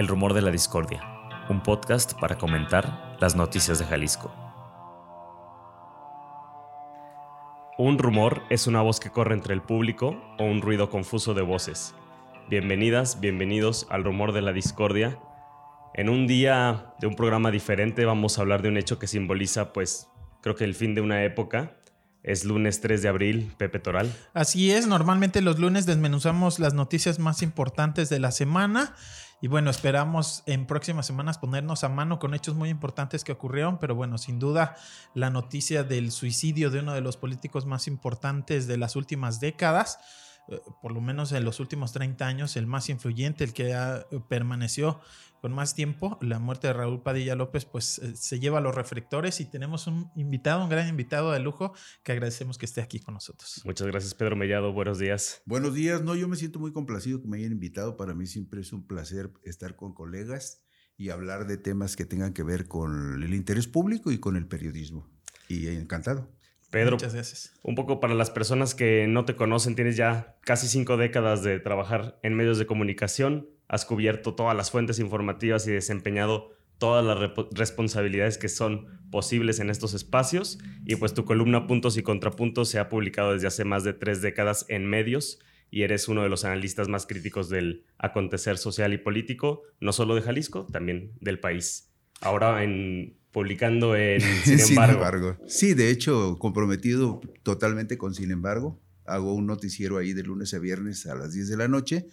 El Rumor de la Discordia, un podcast para comentar las noticias de Jalisco. Un rumor es una voz que corre entre el público o un ruido confuso de voces. Bienvenidas, bienvenidos al Rumor de la Discordia. En un día de un programa diferente vamos a hablar de un hecho que simboliza, pues, creo que el fin de una época. Es lunes 3 de abril, Pepe Toral. Así es, normalmente los lunes desmenuzamos las noticias más importantes de la semana y bueno, esperamos en próximas semanas ponernos a mano con hechos muy importantes que ocurrieron, pero bueno, sin duda la noticia del suicidio de uno de los políticos más importantes de las últimas décadas, por lo menos en los últimos 30 años, el más influyente, el que ha, eh, permaneció con más tiempo, la muerte de Raúl Padilla López, pues eh, se lleva a los reflectores y tenemos un invitado, un gran invitado de lujo que agradecemos que esté aquí con nosotros. Muchas gracias, Pedro Mellado. Buenos días. Buenos días. No, yo me siento muy complacido que me hayan invitado. Para mí siempre es un placer estar con colegas y hablar de temas que tengan que ver con el interés público y con el periodismo. Y encantado. Pedro, Muchas gracias. un poco para las personas que no te conocen, tienes ya casi cinco décadas de trabajar en medios de comunicación, has cubierto todas las fuentes informativas y desempeñado todas las responsabilidades que son posibles en estos espacios. Y pues tu columna Puntos y Contrapuntos se ha publicado desde hace más de tres décadas en medios y eres uno de los analistas más críticos del acontecer social y político, no solo de Jalisco, también del país. Ahora en, publicando en Sin embargo. Sí, de hecho, comprometido totalmente con Sin embargo. Hago un noticiero ahí de lunes a viernes a las 10 de la noche.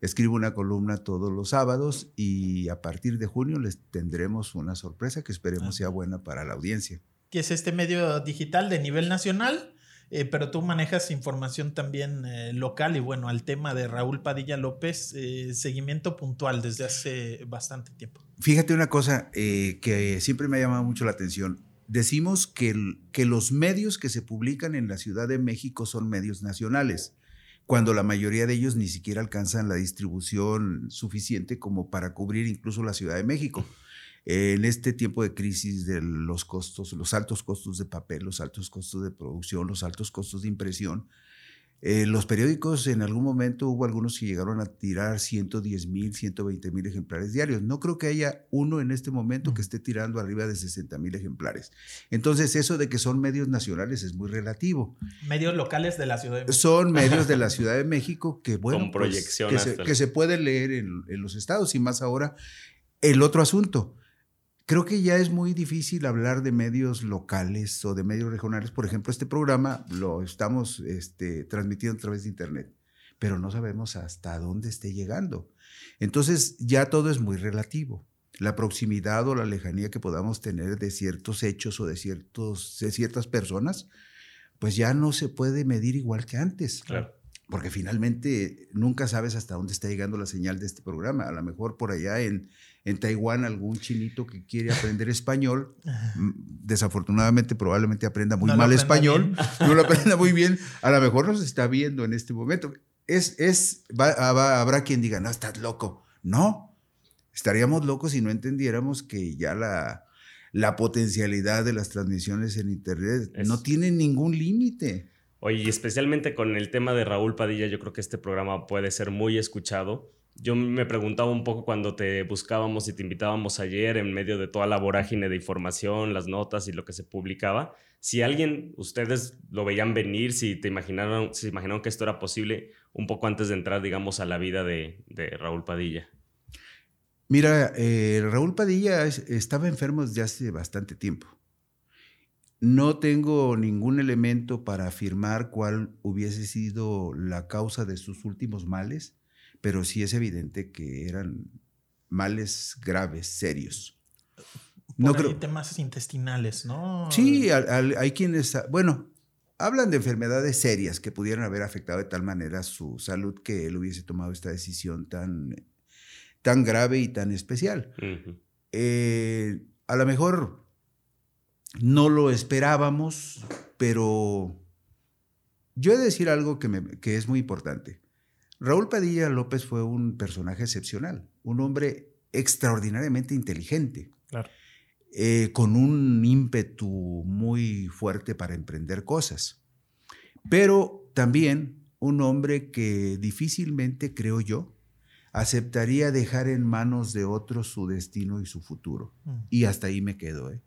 Escribo una columna todos los sábados y a partir de junio les tendremos una sorpresa que esperemos sea buena para la audiencia. Que es este medio digital de nivel nacional, eh, pero tú manejas información también eh, local y bueno, al tema de Raúl Padilla López, eh, seguimiento puntual desde hace bastante tiempo. Fíjate una cosa eh, que siempre me ha llamado mucho la atención. Decimos que, que los medios que se publican en la Ciudad de México son medios nacionales, cuando la mayoría de ellos ni siquiera alcanzan la distribución suficiente como para cubrir incluso la Ciudad de México. En este tiempo de crisis de los costos, los altos costos de papel, los altos costos de producción, los altos costos de impresión, eh, los periódicos en algún momento hubo algunos que llegaron a tirar 110 mil, 120 mil ejemplares diarios. No creo que haya uno en este momento que esté tirando arriba de 60 mil ejemplares. Entonces eso de que son medios nacionales es muy relativo. Medios locales de la Ciudad de México. Son medios de la Ciudad de México que, bueno, Con pues, que, se, el- que se puede leer en, en los estados y más ahora. El otro asunto, creo que ya es muy difícil hablar de medios locales o de medios regionales. Por ejemplo, este programa lo estamos este, transmitiendo a través de Internet, pero no sabemos hasta dónde esté llegando. Entonces ya todo es muy relativo. La proximidad o la lejanía que podamos tener de ciertos hechos o de, de ciertas personas, pues ya no se puede medir igual que antes. Claro. Porque finalmente nunca sabes hasta dónde está llegando la señal de este programa. A lo mejor por allá en, en Taiwán algún chinito que quiere aprender español, desafortunadamente probablemente aprenda muy No mal español, bien. no lo aprenda muy bien, a lo mejor nos está viendo en este momento. Es, es, va- va- habrá quien diga, no, estás loco. No, estaríamos locos si no entendiéramos que ya la, la potencialidad de las transmisiones en Internet Es- no tiene ningún límite. Oye, y especialmente con el tema de Raúl Padilla, yo creo que este programa puede ser muy escuchado. Yo me preguntaba un poco cuando te buscábamos y te invitábamos ayer en medio de toda la vorágine de información, las notas y lo que se publicaba, si alguien, ustedes lo veían venir, si te imaginaron, si imaginaron que esto era posible un poco antes de entrar, digamos, a la vida de, Raúl Padilla. Mira, eh, Raúl Padilla es- estaba enfermo desde hace bastante tiempo. No tengo ningún elemento para afirmar cuál hubiese sido la causa de sus últimos males, pero sí es evidente que eran males graves, serios. No Por ahí creo. temas intestinales, ¿no? Sí, al- al- hay quienes, bueno, hablan de enfermedades serias que pudieran haber afectado de tal manera su salud que él hubiese tomado esta decisión tan, tan grave y tan especial. Eh, a lo mejor no lo esperábamos, pero yo he de decir algo que, me- que es muy importante. Raúl Padilla López fue un personaje excepcional, un hombre extraordinariamente inteligente, Claro. eh, con un ímpetu muy fuerte para emprender cosas, pero también un hombre que difícilmente, creo yo, aceptaría dejar en manos de otros su destino y su futuro. Mm. Y hasta ahí me quedo. ¿eh?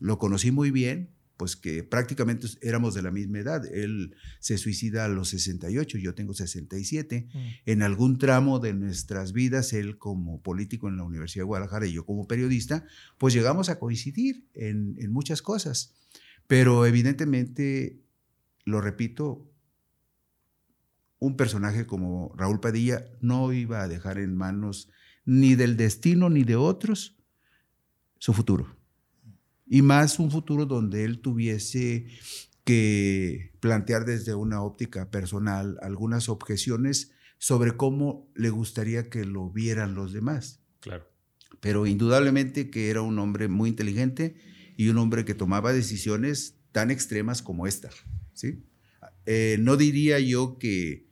Lo conocí muy bien, pues que prácticamente éramos de la misma edad. Él se suicida a los 68, yo tengo 67. Mm. En algún tramo de nuestras vidas, él como político en la Universidad de Guadalajara y yo como periodista, pues llegamos a coincidir en, en muchas cosas. Pero evidentemente, lo repito, un personaje como Raúl Padilla no iba a dejar en manos ni del destino ni de otros su futuro. Y más un futuro donde él tuviese que plantear desde una óptica personal algunas objeciones sobre cómo le gustaría que lo vieran los demás. Claro. Pero indudablemente que era un hombre muy inteligente y un hombre que tomaba decisiones tan extremas como esta. ¿sí? Eh, no diría yo que,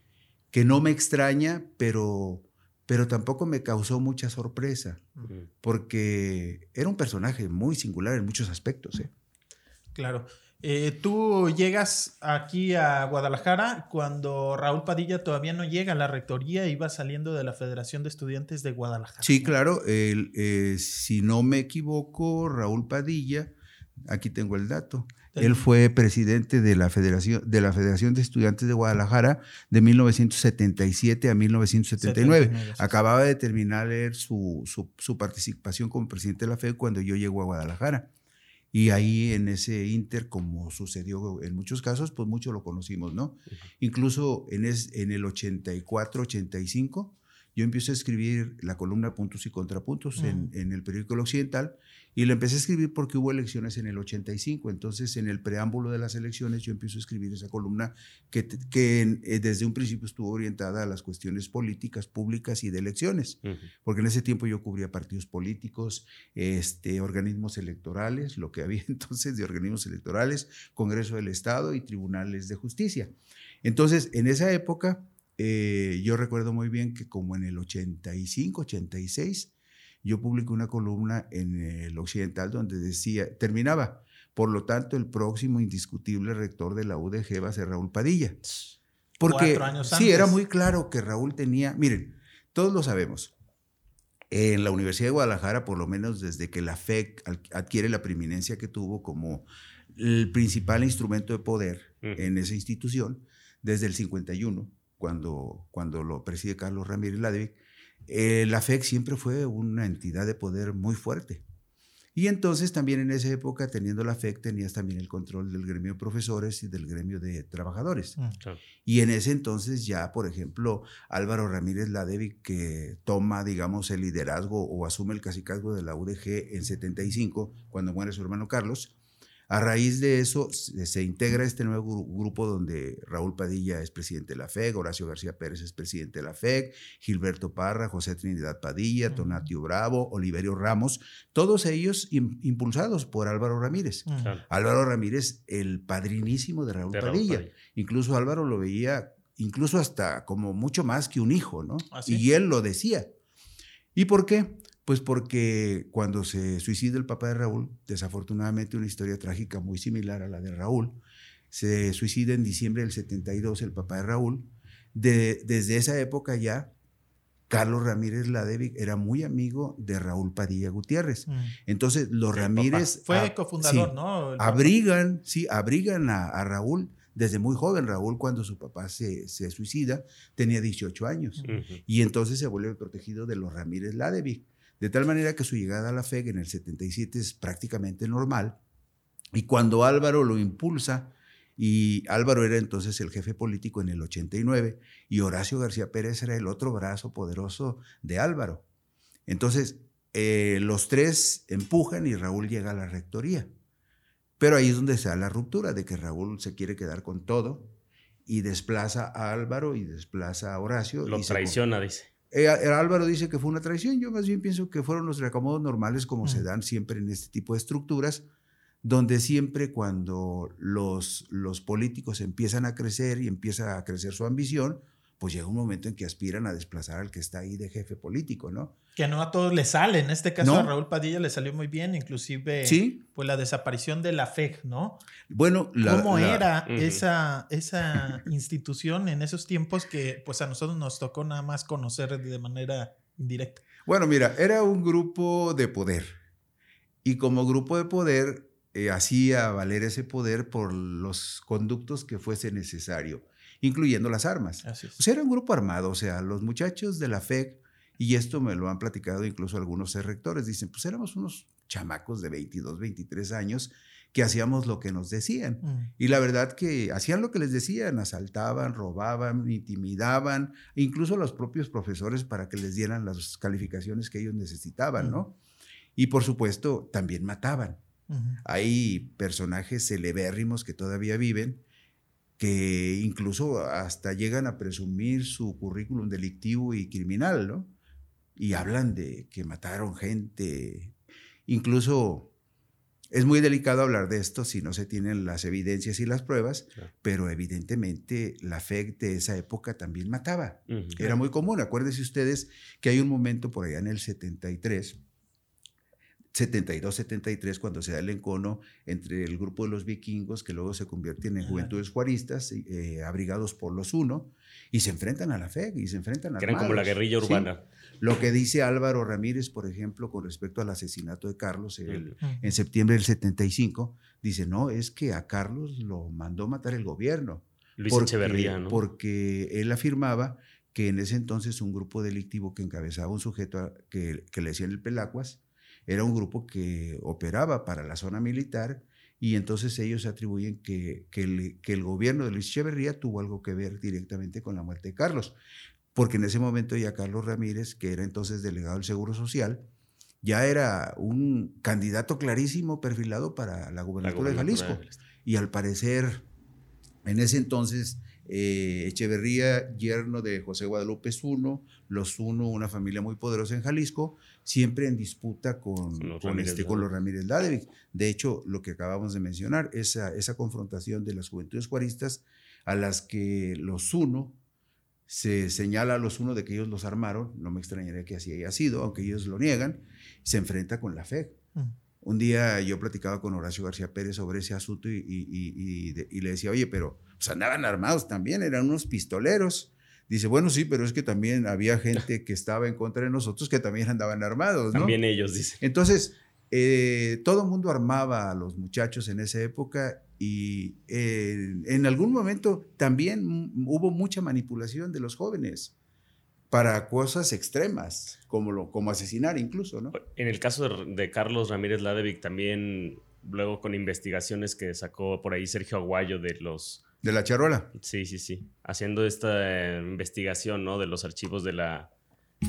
que no me extraña, pero, pero tampoco me causó mucha sorpresa, porque era un personaje muy singular en muchos aspectos. ¿eh? Claro. Eh, tú llegas aquí a Guadalajara cuando Raúl Padilla todavía no llega a la rectoría y va saliendo de la Federación de Estudiantes de Guadalajara. Sí, claro. eh, si no me equivoco, Raúl Padilla, aquí tengo el dato. Él fue presidente de la Federación de la Federación de Estudiantes de Guadalajara de 1977 a 1979. 79, sí. Acababa de terminar su, su, su participación como presidente de la FED cuando yo llego a Guadalajara. Y ahí en ese inter, como sucedió en muchos casos, pues mucho lo conocimos, ¿no? Incluso en, es, en el 84, 85, yo empiezo a escribir la columna Puntos y Contrapuntos en, en el periódico El Occidental y la empecé a escribir porque hubo elecciones en el 85. Entonces, en el preámbulo de las elecciones, yo empiezo a escribir esa columna que, que en- eh, desde un principio estuvo orientada a las cuestiones políticas, públicas y de elecciones porque en ese tiempo yo cubría partidos políticos, este, organismos electorales, lo que había entonces de organismos electorales, Congreso del Estado y tribunales de justicia. Entonces, en esa época, eh, yo recuerdo muy bien que como en el 85, 86, yo publiqué una columna en el Occidental donde decía, terminaba, por lo tanto, el próximo indiscutible rector de la UDG va a ser Raúl Padilla. Porque sí, era muy claro que Raúl tenía, miren, todos lo sabemos. En la Universidad de Guadalajara, por lo menos desde que la FEC adquiere la preeminencia que tuvo como el principal instrumento de poder en esa institución, desde el 51, cuando, cuando lo preside Carlos Ramírez Ladevik, eh, la FEC siempre fue una entidad de poder muy fuerte. Y entonces también en esa época, teniendo la FEC, tenías también el control del gremio de profesores y del gremio de trabajadores. Mm. Claro. Y en ese entonces ya, por ejemplo, Álvaro Ramírez Ladevi, que toma, digamos, el liderazgo o asume el cacicazgo de la UDG en 75, cuando muere su hermano Carlos, a raíz de eso se, se integra este nuevo gru- grupo donde Raúl Padilla es presidente de la FEC, Horacio García Pérez es presidente de la FEC, Gilberto Parra, José Trinidad Padilla. Tonatio Bravo, Oliverio Ramos, todos ellos im- impulsados por Álvaro Ramírez. Claro. Álvaro Ramírez, el padrinísimo de Raúl De Raúl Padilla. Padilla. Incluso Álvaro lo veía, incluso hasta como mucho más que un hijo, ¿no? ¿Ah, sí? Y él lo decía. ¿Y por qué? Pues porque cuando se suicida el papá de Raúl, desafortunadamente una historia trágica muy similar a la de Raúl, se suicida en diciembre del 72 el papá de Raúl. De- desde esa época ya, Carlos Ramírez Ladevic era muy amigo de Raúl Padilla Gutiérrez. Mm. Entonces, los El Ramírez... Fue cofundador, sí, ¿no? Abrigan, sí, abrigan a, a Raúl desde muy joven. Raúl, cuando su papá se, se suicida, tenía 18 años. Y entonces se vuelve protegido de los Ramírez Ladevic. De tal manera que su llegada a la FEG en el 77 es prácticamente normal. Y cuando Álvaro lo impulsa, y Álvaro era entonces el jefe político en el 89, y Horacio García Pérez era el otro brazo poderoso de Álvaro. Entonces, eh, los tres empujan y Raúl llega a la rectoría. Pero ahí es donde se da la ruptura, de que Raúl se quiere quedar con todo y desplaza a Álvaro y desplaza a Horacio. Lo y se traiciona, dice. Eh, Álvaro dice que fue una traición. Yo más bien pienso que fueron los reacomodos normales como se Mm. dan siempre en este tipo de estructuras, donde siempre cuando los, los políticos empiezan a crecer y empieza a crecer su ambición, pues llega un momento en que aspiran a desplazar al que está ahí de jefe político, ¿no? Que no a todos les sale. En este caso a Raúl Padilla le salió muy bien, inclusive ¿Sí? pues la desaparición de la FEG, ¿no? Bueno, ¿cómo era esa, esa institución en esos tiempos que pues a nosotros nos tocó nada más conocer de manera indirecta? Bueno, mira, era un grupo de poder. Y como grupo de poder, eh, hacía valer ese poder por los conductos que fuese necesario incluyendo las armas. O sea, era un grupo armado, o sea, los muchachos de la FEC, y esto me lo han platicado incluso algunos rectores, dicen, pues éramos unos chamacos de 22, 23 años que hacíamos lo que nos decían. Mm. Y la verdad que hacían lo que les decían, asaltaban, robaban, intimidaban, incluso los propios profesores para que les dieran las calificaciones que ellos necesitaban, ¿no? Mm. Y por supuesto, también mataban. Hay personajes celebérrimos que todavía viven, que incluso hasta llegan a presumir su currículum delictivo y criminal, ¿no? Y hablan de que mataron gente. Incluso es muy delicado hablar de esto si no se tienen las evidencias y las pruebas, pero evidentemente la FEC de esa época también mataba. Era muy común. Acuérdense ustedes que hay un momento por allá en el 73 72-73, cuando se da el encono entre el grupo de los vikingos, que luego se convierten en juventudes juaristas, eh, abrigados por los uno, y se enfrentan a la fe, y se enfrentan a Que eran como la guerrilla urbana. Lo que dice Álvaro Ramírez, por ejemplo, con respecto al asesinato de Carlos en septiembre del 75, dice, no, es que a Carlos lo mandó matar el gobierno. Luis Echeverría, ¿no? Porque él afirmaba que en ese entonces un grupo delictivo que encabezaba un sujeto que, que le decían el Pelacuas, era un grupo que operaba para la zona militar y entonces ellos atribuyen que, que, el, gobierno de Luis Echeverría tuvo algo que ver directamente con la muerte de Carlos, porque en ese momento ya Carlos Ramírez, que era entonces delegado del Seguro Social, ya era un candidato clarísimo perfilado para la gubernatura, de Jalisco. Y al parecer, en ese entonces, eh, Echeverría, yerno de José Guadalupe Zuno, los Zuno, una familia muy poderosa en Jalisco, siempre en disputa con, con, este, con los Ramírez Ladevik. De hecho, lo que acabamos de mencionar, esa, esa confrontación de las juventudes juaristas a las que los Zuno se señala a los Uno de que ellos los armaron, no me extrañaría que así haya sido, aunque ellos lo niegan, se enfrenta con la FED. Mm. Un día yo platicaba con Horacio García Pérez sobre ese asunto y, y le decía, oye, pero pues andaban armados también, eran unos pistoleros. Dice, bueno, sí, pero es que también había gente que estaba en contra de nosotros que también andaban armados, ¿no? También ellos, dice. Entonces, eh, todo el mundo armaba a los muchachos en esa época y eh, en algún momento también hubo mucha manipulación de los jóvenes para cosas extremas, como, lo, como asesinar incluso, ¿no? En el caso de, de Carlos Ramírez Ladevic también, luego con investigaciones que sacó por ahí Sergio Aguayo de los de la charola. Sí, sí, sí. Haciendo esta investigación, ¿no? De los archivos de la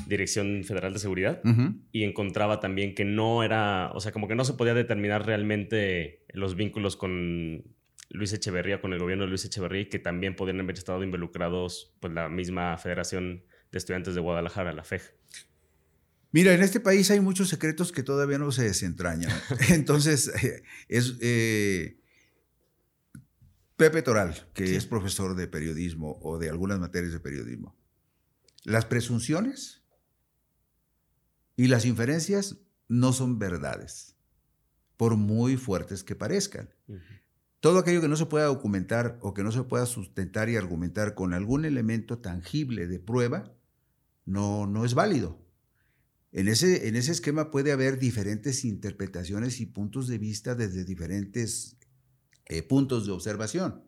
Dirección Federal de Seguridad. Y encontraba también que no era, o sea, como que no se podía determinar realmente los vínculos con Luis Echeverría, con el gobierno de Luis Echeverría, y que también podían haber estado involucrados, pues, la misma Federación de Estudiantes de Guadalajara, la FEG. Mira, en este país hay muchos secretos que todavía no se desentrañan. Entonces, es... Eh, Pepe Toral, que es profesor de periodismo o de algunas materias de periodismo. Las presunciones y las inferencias no son verdades, por muy fuertes que parezcan. Todo aquello que no se pueda documentar o que no se pueda sustentar y argumentar con algún elemento tangible de prueba, no, no es válido. En ese, en ese esquema puede haber diferentes interpretaciones y puntos de vista desde diferentes eh, puntos de observación.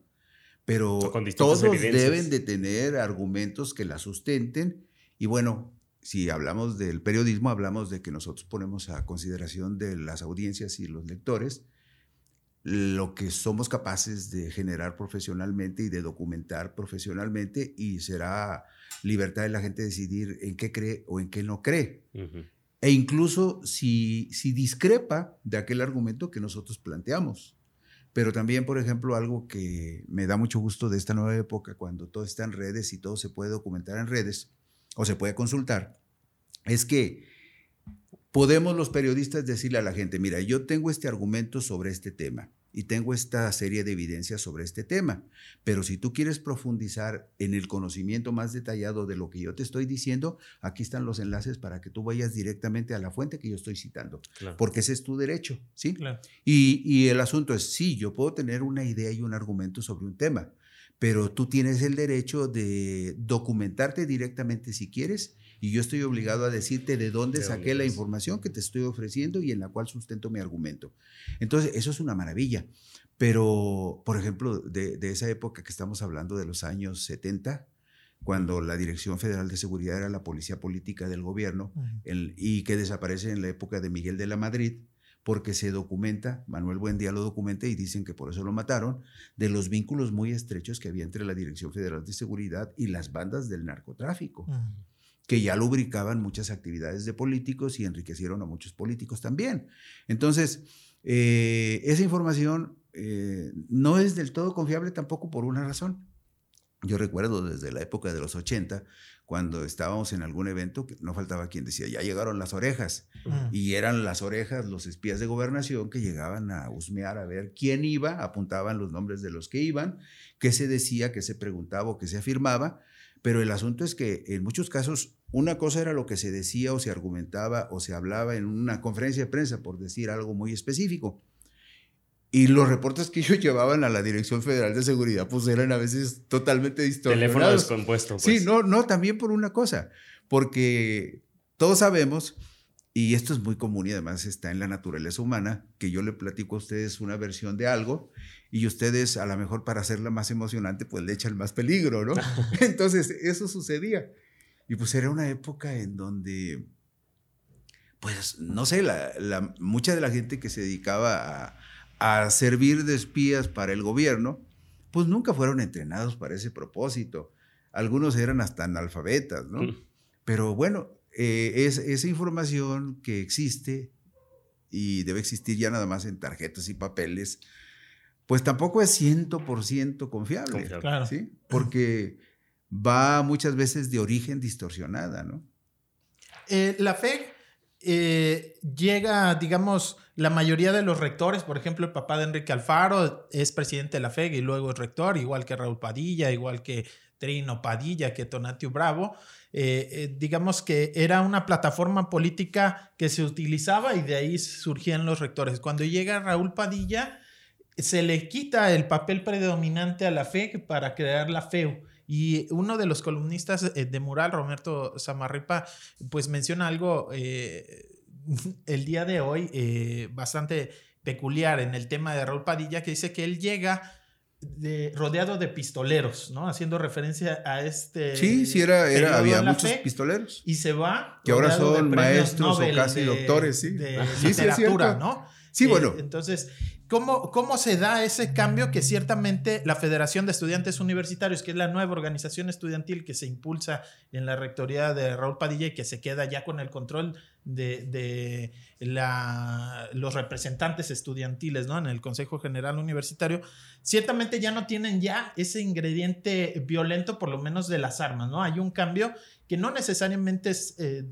Pero todos deben de tener argumentos que la sustenten. Y bueno, si hablamos del periodismo, hablamos de que nosotros ponemos a consideración de las audiencias y los lectores lo que somos capaces de generar profesionalmente y de documentar profesionalmente y será libertad de la gente decidir en qué cree o en qué no cree. E incluso si, si discrepa de aquel argumento que nosotros planteamos. Pero también, por ejemplo, algo que me da mucho gusto de esta nueva época, cuando todo está en redes y todo se puede documentar en redes o se puede consultar, es que podemos los periodistas decirle a la gente, mira, yo tengo este argumento sobre este tema. Y tengo esta serie de evidencias sobre este tema. Pero si tú quieres profundizar en el conocimiento más detallado de lo que yo te estoy diciendo, aquí están los enlaces para que tú vayas directamente a la fuente que yo estoy citando, porque ese es tu derecho, ¿sí? Y, y el asunto es, sí, yo puedo tener una idea y un argumento sobre un tema, pero tú tienes el derecho de documentarte directamente si quieres y yo estoy obligado a decirte de dónde saqué la información que te estoy ofreciendo y en la cual sustento mi argumento. Entonces, eso es una maravilla. Pero, por ejemplo, de, esa época que estamos hablando de los años 70, cuando la Dirección Federal de Seguridad era la policía política del gobierno y que desaparece en la época de Miguel de la Madrid, porque se documenta, Manuel Buendía lo documenta y dicen que por eso lo mataron, de los vínculos muy estrechos que había entre la Dirección Federal de Seguridad y las bandas del narcotráfico que ya lubricaban muchas actividades de políticos y enriquecieron a muchos políticos también. Entonces, eh, esa información eh, no es del todo confiable tampoco por una razón. Yo recuerdo desde la época de los 80, cuando estábamos en algún evento, que no faltaba quien decía, ya llegaron las orejas. Y eran las orejas, los espías de gobernación que llegaban a husmear a ver quién iba, apuntaban los nombres de los que iban, qué se decía, qué se preguntaba o qué se afirmaba. Pero el asunto es que en muchos casos una cosa era lo que se decía o se argumentaba o se hablaba en una conferencia de prensa, por decir algo muy específico. Y los reportes que ellos llevaban a la Dirección Federal de Seguridad, pues eran a veces totalmente distorsionados. Teléfono descompuesto. Pues. Sí, no, no, también por una cosa, porque todos sabemos, y esto es muy común y además está en la naturaleza humana, que yo le platico a ustedes una versión de algo y ustedes a lo mejor para hacerla más emocionante, pues le echan más peligro, ¿no? Entonces, eso sucedía. Y pues era una época en donde, pues, no sé, la, mucha de la gente que se dedicaba a, servir de espías para el gobierno, pues nunca fueron entrenados para ese propósito. Algunos eran hasta analfabetas, ¿no? Mm. Pero bueno, eh, es, esa información que existe y debe existir ya nada más en tarjetas y papeles, pues tampoco es 100% confiable. confiable. Claro. ¿sí? Porque va muchas veces de origen distorsionada, ¿no? Eh, la fe eh, llega, digamos, la mayoría de los rectores, por ejemplo, el papá de Enrique Alfaro es presidente de la FEG y luego es rector, igual que Raúl Padilla, igual que Trino Padilla, que Tonatio Bravo. Eh, digamos que era una plataforma política que se utilizaba y de ahí surgían los rectores. Cuando llega Raúl Padilla, se le quita el papel predominante a la FEG para crear la FEU y uno de los columnistas eh, de Mural, Roberto Samarripa, pues menciona algo eh, el día de hoy eh, bastante peculiar en el tema de Raúl Padilla, que dice que él llega rodeado de pistoleros, ¿no? Haciendo referencia a este. Sí, sí, era, era había muchos pistoleros. Y se va. Que ahora son maestros o casi doctores, sí. De literatura, ¿no? Sí, bueno. entonces, ¿Cómo, ¿Cómo se da ese cambio que ciertamente la Federación de Estudiantes Universitarios, que es la nueva organización estudiantil que se impulsa en la rectoría de Raúl Padilla y que se queda ya con el control de, la, los representantes estudiantiles ¿no? en el Consejo General Universitario, ciertamente ya no tienen ya ese ingrediente violento, por lo menos de las armas, ¿no? Hay un cambio que no necesariamente es... Eh,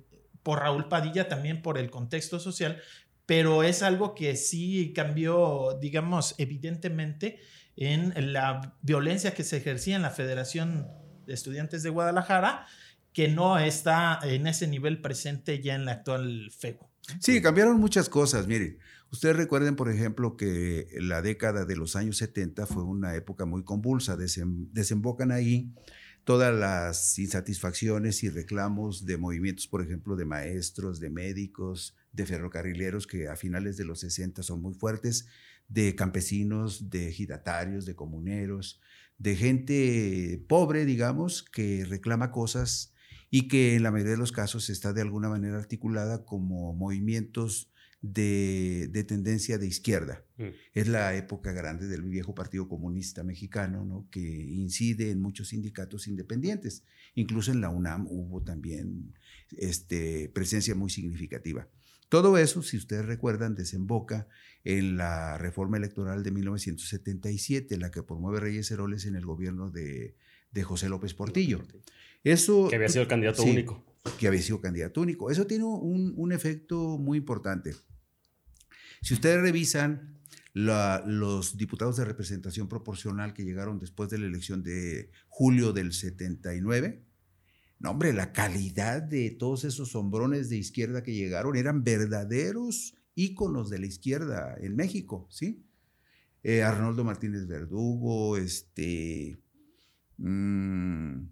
por Raúl Padilla, también por el contexto social, pero es algo que sí cambió, digamos, evidentemente en la violencia que se ejercía en la Federación de Estudiantes de Guadalajara, que no está en ese nivel presente ya en la actual FEGO. Sí, cambiaron muchas cosas. Mire, ustedes recuerden, por ejemplo, que la década de los años 70 fue una época muy convulsa. desembocan ahí todas las insatisfacciones y reclamos de movimientos, por ejemplo, de maestros, de médicos, de ferrocarrileros que a finales de los 60 son muy fuertes, de campesinos, de ejidatarios, de comuneros, de gente pobre, digamos, que reclama cosas y que en la mayoría de los casos está de alguna manera articulada como movimientos de, tendencia de izquierda. Mm. Es la época grande del viejo Partido Comunista Mexicano, ¿no? que incide en muchos sindicatos independientes. Incluso en la UNAM hubo también este, presencia muy significativa. Todo eso, si ustedes recuerdan, desemboca en la reforma electoral de 1977, la que promueve Reyes Heroles en el gobierno de, José López Portillo. Eso, que había sido candidato único. Que había sido candidato único. Eso tiene un, efecto muy importante. Si ustedes revisan los diputados de representación proporcional que llegaron después de la elección de julio del 79. Hombre, la calidad de todos esos hombrones de izquierda que llegaron eran verdaderos íconos de la izquierda en México, ¿sí? Eh, Arnoldo Martínez Verdugo, este, mm,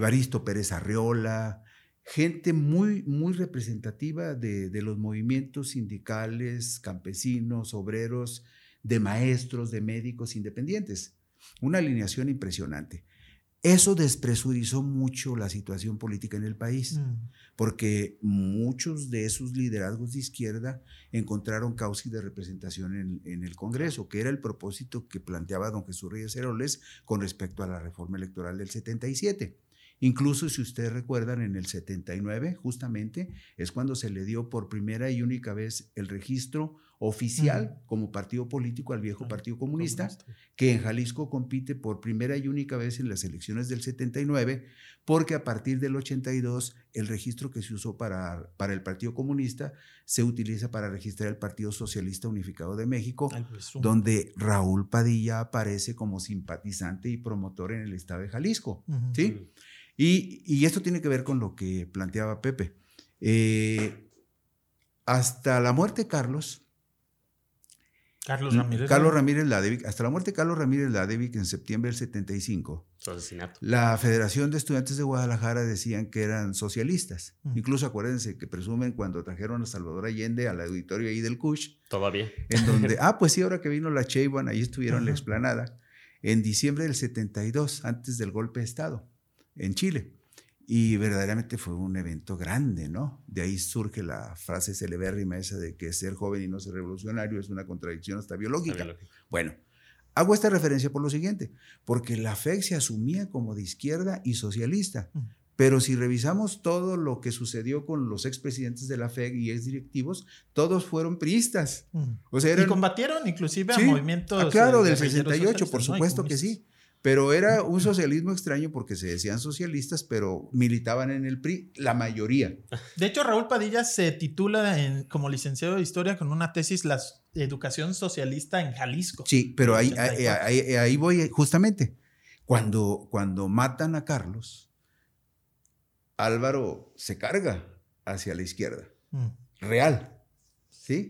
Baristo Pérez Arriola, gente muy, muy representativa de, los movimientos sindicales, campesinos, obreros, de maestros, de médicos independientes. Una alineación impresionante. Eso despresurizó mucho la situación política en el país, mm. porque muchos de esos liderazgos de izquierda encontraron causa de representación en, en, el Congreso, que era el propósito que planteaba don Jesús Reyes Heroles con respecto a la reforma electoral del 77. Incluso si ustedes recuerdan, en el 79 justamente es cuando se le dio por primera y única vez el registro oficial como partido político al viejo Partido Comunista, que en Jalisco compite por primera y única vez en las elecciones del 79, porque a partir del 82 el registro que se usó para, para el Partido Comunista se utiliza para registrar el Partido Socialista Unificado de México, donde Raúl Padilla aparece como simpatizante y promotor en el estado de Jalisco. ¿sí? Y, esto tiene que ver con lo que planteaba Pepe. Eh, hasta la muerte de Carlos. Carlos Ramírez. Carlos Ramírez Ladevic, hasta la muerte de Carlos Ramírez Ladevic en septiembre del 75. Su asesinato. La Federación de Estudiantes de Guadalajara decían que eran socialistas. Incluso acuérdense que presumen cuando trajeron a Salvador Allende al auditorio ahí del CUSH. Todavía. En donde, ah, pues sí, ahora que vino la Cheyban, ahí estuvieron en la explanada. En diciembre del 72, antes del golpe de Estado en Chile. Y verdaderamente fue un evento grande, ¿no? De ahí surge la frase celebérrima esa de que ser joven y no ser revolucionario es una contradicción hasta biológica. Bueno, hago esta referencia por lo siguiente, porque la FEC se asumía como de izquierda y socialista. Pero si revisamos todo lo que sucedió con los expresidentes de la FEG y exdirectivos, todos fueron priistas. O sea, y combatieron inclusive a movimientos. Ah, claro, del 68, por supuesto que sí. Pero era un socialismo extraño porque se decían socialistas, pero militaban en el PRI la mayoría. De hecho, Raúl Padilla se titula en, como licenciado de historia con una tesis La educación socialista en Jalisco. Sí, pero ahí, ahí, voy justamente. Cuando, cuando matan a Carlos, Álvaro se carga hacia la izquierda. Mm. Real.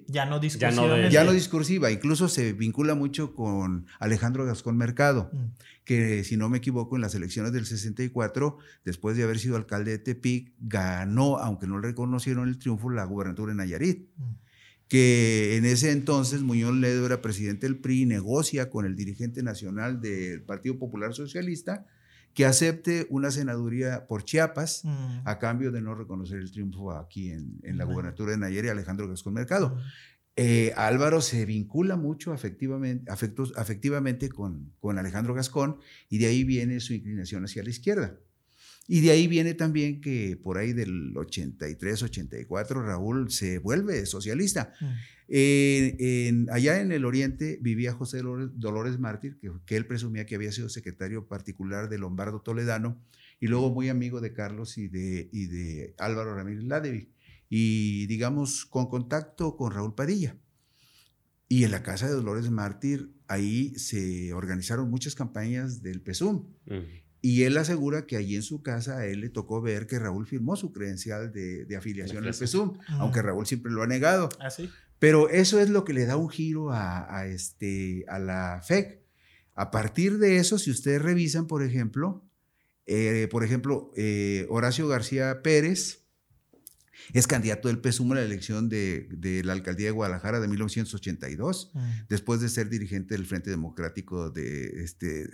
Ya no discursiva. Ya no, discursiva. Incluso se vincula mucho con Alejandro Gascón Mercado, mm. que si no me equivoco, en las elecciones del 64, después de haber sido alcalde de Tepic, ganó, aunque no le reconocieron el triunfo, la gubernatura en Nayarit. Mm. Que en ese entonces Muñoz Ledo era presidente del PRI, negocia con el dirigente nacional del Partido Popular Socialista que acepte una senaduría por Chiapas mm. a cambio de no reconocer el triunfo aquí en, la gubernatura de Nayarit, Alejandro Gascón Mercado. Mm. Eh, Álvaro se vincula mucho afectivamente, afectos, afectivamente con, con Alejandro Gascón y de ahí viene su inclinación hacia la izquierda. Y de ahí viene también que por ahí del 83, 84, Raúl se vuelve socialista. Mm. Eh, allá en el oriente vivía José Dolores, Mártir, que, él presumía que había sido secretario particular de Lombardo Toledano y luego muy amigo de Carlos y de, y de Álvaro Ramírez Ladevi. Y digamos, con contacto con Raúl Padilla. Y en la casa de Dolores Mártir, ahí se organizaron muchas campañas del PESUM. Y él asegura que allí en su casa a él le tocó ver que Raúl firmó su credencial de, afiliación al PESUM, aunque Raúl siempre lo ha negado. ¿Ah, sí? Pero eso es lo que le da un giro a, este, a la FEC. A partir de eso, si ustedes revisan, por ejemplo, eh, por ejemplo, eh, Horacio García Pérez es candidato del PSUM a la elección de, la alcaldía de Guadalajara de 1982, mm. después de ser dirigente del Frente Democrático de, este,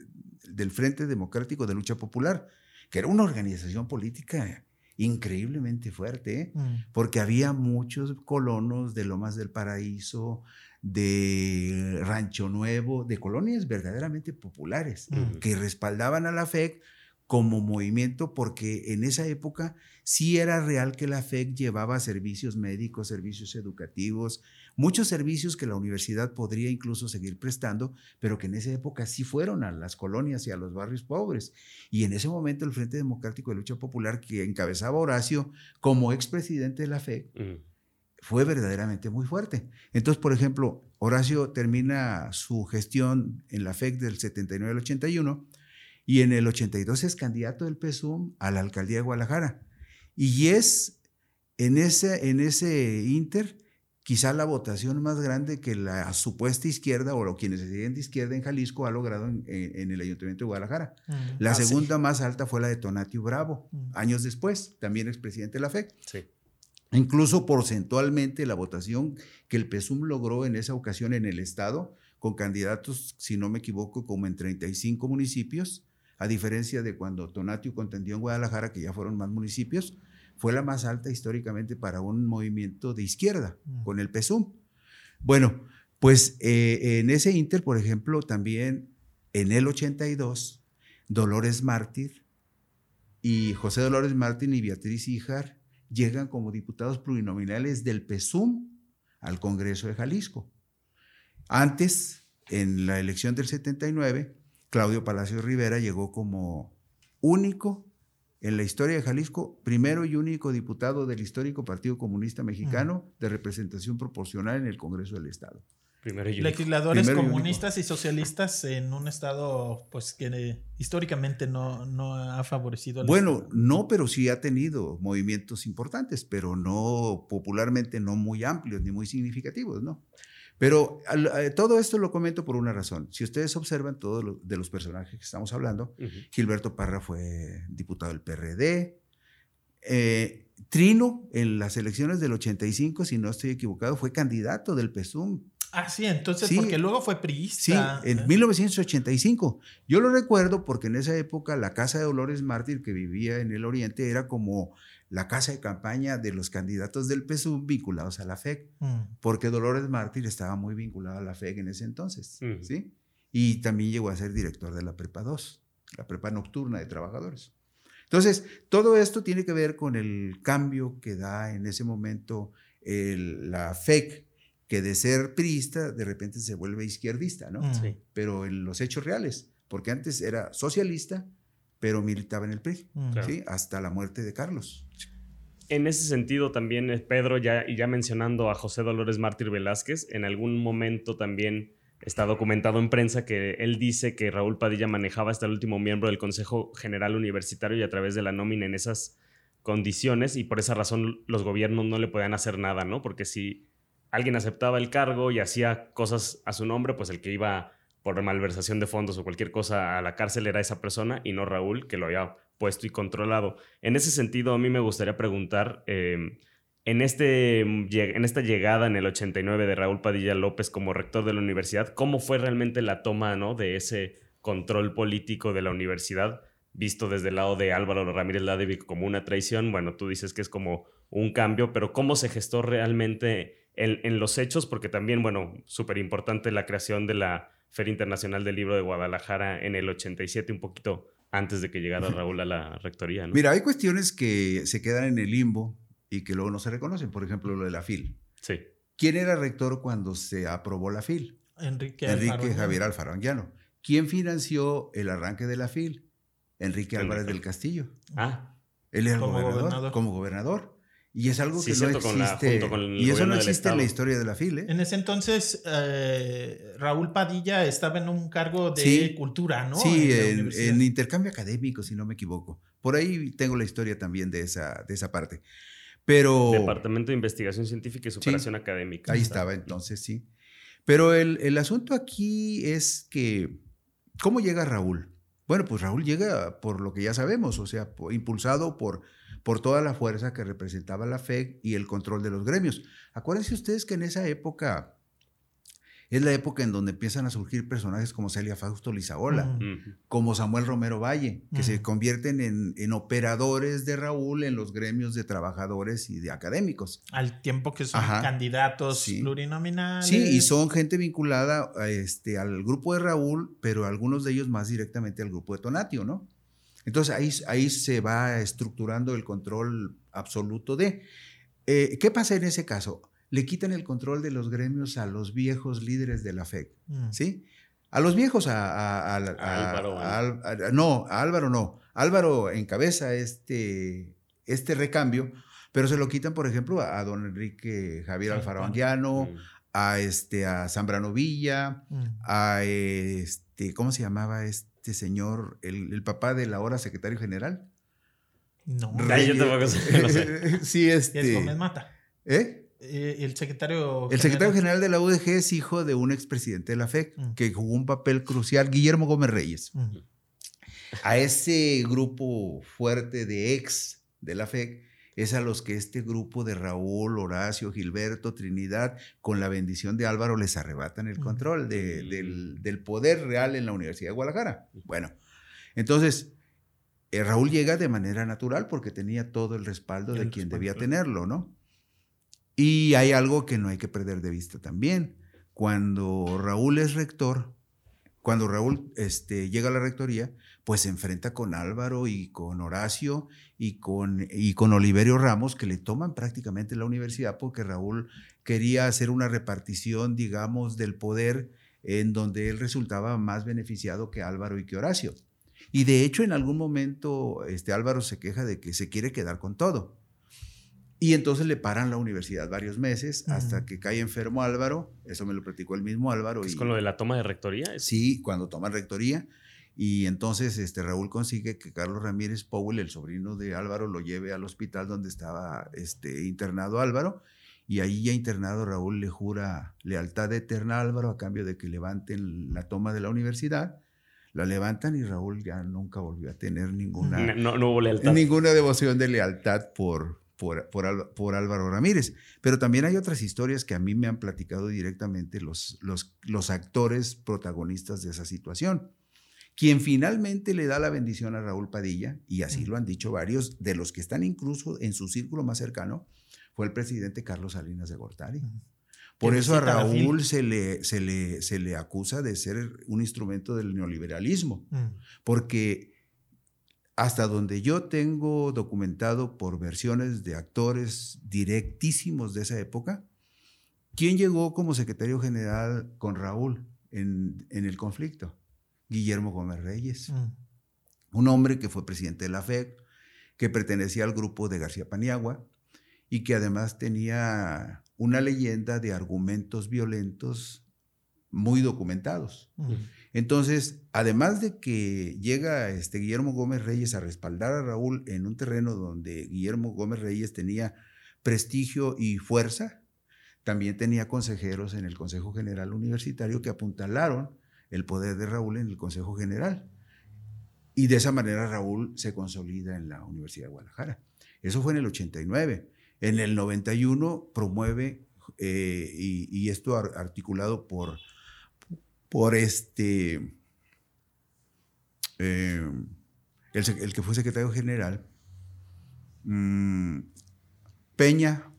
del Frente Democrático de Lucha Popular, que era una organización política increíblemente fuerte, ¿eh? mm. porque había muchos colonos de Lomas del Paraíso, de Rancho Nuevo, de colonias verdaderamente populares, mm. que respaldaban a la FEC como movimiento porque en esa época sí era real que la FEC llevaba servicios médicos, servicios educativos, muchos servicios que la universidad podría incluso seguir prestando, pero que en esa época sí fueron a las colonias y a los barrios pobres. Y en ese momento el Frente Democrático de Lucha Popular que encabezaba Horacio como expresidente de la FEC, fue verdaderamente muy fuerte. Entonces, por ejemplo, Horacio termina su gestión en la FEC del 79 al 81 y en el 82 es candidato del PSUM a la alcaldía de Guadalajara. Y es en ese, en ese inter quizá la votación más grande que la supuesta izquierda o quienes se siguen de izquierda en Jalisco ha logrado en, el Ayuntamiento de Guadalajara. Mm. La ah, segunda más alta fue la de Tonatio Bravo, mm. años después, también expresidente de la FEC. Sí. Incluso porcentualmente la votación que el PSUM logró en esa ocasión en el Estado, con candidatos, si no me equivoco, como en 35 municipios, a diferencia de cuando Tonatio contendió en Guadalajara, que ya fueron más municipios, fue la más alta históricamente para un movimiento de izquierda, mm. con el PSUM. Bueno, pues eh, en ese inter, por ejemplo, también en el 82, Dolores Mártir y José Dolores Mártir y Beatriz Híjar llegan como diputados plurinominales del PSUM al Congreso de Jalisco. Antes, en la elección del 79, Claudio Palacios Rivera llegó como único en la historia de Jalisco, primero y único diputado del histórico Partido Comunista Mexicano de representación proporcional en el Congreso del Estado. Legisladores comunistas y, socialistas en un estado pues que históricamente no, no ha favorecido. bueno, no, pero sí ha tenido movimientos importantes, pero no popularmente no muy amplios ni muy significativos, ¿no? Pero eh, todo esto lo comento por una razón. Si ustedes observan todos de los personajes que estamos hablando, Gilberto Parra fue diputado del PRD. Eh, Trino, en las elecciones del 85, si no estoy equivocado, fue candidato del PSUM. Ah, sí, entonces, porque luego fue priista. Sí, en 1985. Yo lo recuerdo porque en esa época la casa de Dolores Mártir, que vivía en el Oriente, era como la casa de campaña de los candidatos del PSUV vinculados a la FEC, mm. porque Dolores Mártir estaba muy vinculada a la FEC en ese entonces, ¿sí? Y también llegó a ser director de la Prepa 2, la Prepa Nocturna de Trabajadores. Entonces, todo esto tiene que ver con el cambio que da en ese momento la FEC, que de ser priista de repente se vuelve izquierdista, ¿no? Mm. Sí. Pero en los hechos reales, porque antes era socialista, pero militaba en el PRI, mm. ¿sí? hasta la muerte de Carlos. En ese sentido también, eh, Pedro, ya, y ya mencionando a José Dolores Mártir Velázquez, en algún momento también está documentado en prensa que él dice que Raúl Padilla manejaba hasta el último miembro del Consejo General Universitario y a través de la nómina en esas condiciones y por esa razón los gobiernos no le podían hacer nada, ¿no? Porque si alguien aceptaba el cargo y hacía cosas a su nombre, pues el que iba por malversación de fondos o cualquier cosa a la cárcel era esa persona y no Raúl, que lo había puesto y controlado. En ese sentido, a mí me gustaría preguntar, em, en, este, en esta llegada en el 89 de Raúl Padilla López como rector de la universidad, ¿cómo fue realmente la toma ¿no? de ese control político de la universidad? visto desde el lado de Álvaro Ramírez Ladevic como una traición, bueno, tú dices que es como un cambio, pero ¿cómo se gestó realmente en, en los hechos? Porque también, bueno, súper importante la creación de la Feria Internacional del Libro de Guadalajara en el 87, un poquito antes de que llegara Raúl a la rectoría. Mira, hay cuestiones que se quedan en el limbo y que luego no se reconocen. Por ejemplo, lo de la FIL. Sí. ¿Quién era rector cuando se aprobó la FIL? Enrique, Enrique Javier Alfaro Anguiano. ¿Quién financió el arranque de la FIL? Enrique Álvarez del Castillo. Ah. Él era gobernador, como gobernador. Y es algo que no existe. y eso no existe en la historia de la FIL. ¿eh? En ese entonces, eh, Raúl Padilla estaba en un cargo de cultura, ¿no? Sí, en, intercambio académico, si no me equivoco. Por ahí tengo la historia también de esa, de esa parte. Pero. Departamento de Investigación Científica y Superación Académica. Ahí estaba entonces, sí. Pero el, el asunto aquí es que. ¿Cómo llega Raúl? Bueno, pues Raúl llega por lo que ya sabemos, o sea, impulsado por por toda la fuerza que representaba la FEC y el control de los gremios. Acuérdense ustedes que en esa época es la época en donde empiezan a surgir personajes como Celia Fausto Lizaola, como Samuel Romero Valle, que se convierten en, operadores de Raúl en los gremios de trabajadores y de académicos. Al tiempo que son candidatos plurinominales. Sí, y son gente vinculada este, al grupo de Raúl, pero algunos de ellos más directamente al grupo de Tonatio, ¿no? Entonces ahí, ahí se va estructurando el control absoluto de... Eh, ¿Qué pasa en ese caso? Le quitan el control de los gremios a los viejos líderes de la FEC, mm. ¿sí? A los viejos, a, Álvaro. no, a Álvaro no. Álvaro encabeza este, este recambio Pero se lo quitan, por ejemplo, a, don Enrique Javier Alfaro Anguiano, mm. a, este, a Zambrano Villa, mm. a este, ¿cómo se llamaba este señor? El, papá del ahora secretario general. No, yo tampoco sé, no sé. sí, este. Es Mata. ¿Eh? ¿Eh? el secretario. El secretario general de la UDG es hijo de un expresidente de la FEC mm. que jugó un papel crucial, Guillermo Gómez Reyes. A ese grupo fuerte de ex de la FEC es a los que este grupo de Raúl, Horacio, Gilberto, Trinidad, con la bendición de Álvaro, les arrebatan el control del, poder real en la Universidad de Guadalajara. Bueno, entonces, eh, Raúl llega de manera natural porque tenía todo el respaldo de quien debía tenerlo, ¿no? Y hay algo que no hay que perder de vista también. Cuando Raúl es rector, cuando Raúl este, llega a la rectoría, pues se enfrenta con Álvaro y con Horacio y con, y con Oliverio Ramos, que le toman prácticamente la universidad porque Raúl quería hacer una repartición, digamos, del poder en donde él resultaba más beneficiado que Álvaro y que Horacio. Y de hecho, en algún momento, este Álvaro se queja de que se quiere quedar con todo. Y entonces le paran la universidad varios meses hasta que cae enfermo Álvaro. Eso me lo platicó el mismo Álvaro. ¿Es con lo de la toma de rectoría? Sí, cuando toma rectoría. Y entonces este, Raúl consigue que Carlos Ramírez Powell, el sobrino de Álvaro, lo lleve al hospital donde estaba este, internado Álvaro. Y ahí ya internado Raúl le jura lealtad eterna a Álvaro a cambio de que levanten la toma de la universidad. La levantan y Raúl ya nunca volvió a tener ninguna, no, no hubo lealtad. ninguna devoción de lealtad por, por, por, Álvaro Ramírez. Pero también hay otras historias que a mí me han platicado directamente los, los, los actores protagonistas de esa situación. Quien finalmente le da la bendición a Raúl Padilla, y así lo han dicho varios de los que están incluso en su círculo más cercano, fue el presidente Carlos Salinas de Gortari. Por eso a Raúl se le, se, le, se le acusa de ser un instrumento del neoliberalismo, porque hasta donde yo tengo documentado por versiones de actores directísimos de esa época, ¿quién llegó como secretario general con Raúl en, en el conflicto? Guillermo Gómez Reyes, mm. un hombre que fue presidente de la FED, que pertenecía al grupo de García Paniagua y que además tenía una leyenda de argumentos violentos muy documentados. Mm. Entonces, además de que llega este Guillermo Gómez Reyes a respaldar a Raúl en un terreno donde Guillermo Gómez Reyes tenía prestigio y fuerza, también tenía consejeros en el Consejo General Universitario que apuntalaron el poder de Raúl en el Consejo General. Y de esa manera Raúl se consolida en la Universidad de Guadalajara. Eso fue en el 89. En el 91 promueve, eh, y, esto articulado por, por este, eh, el, que fue secretario general, mm, Peña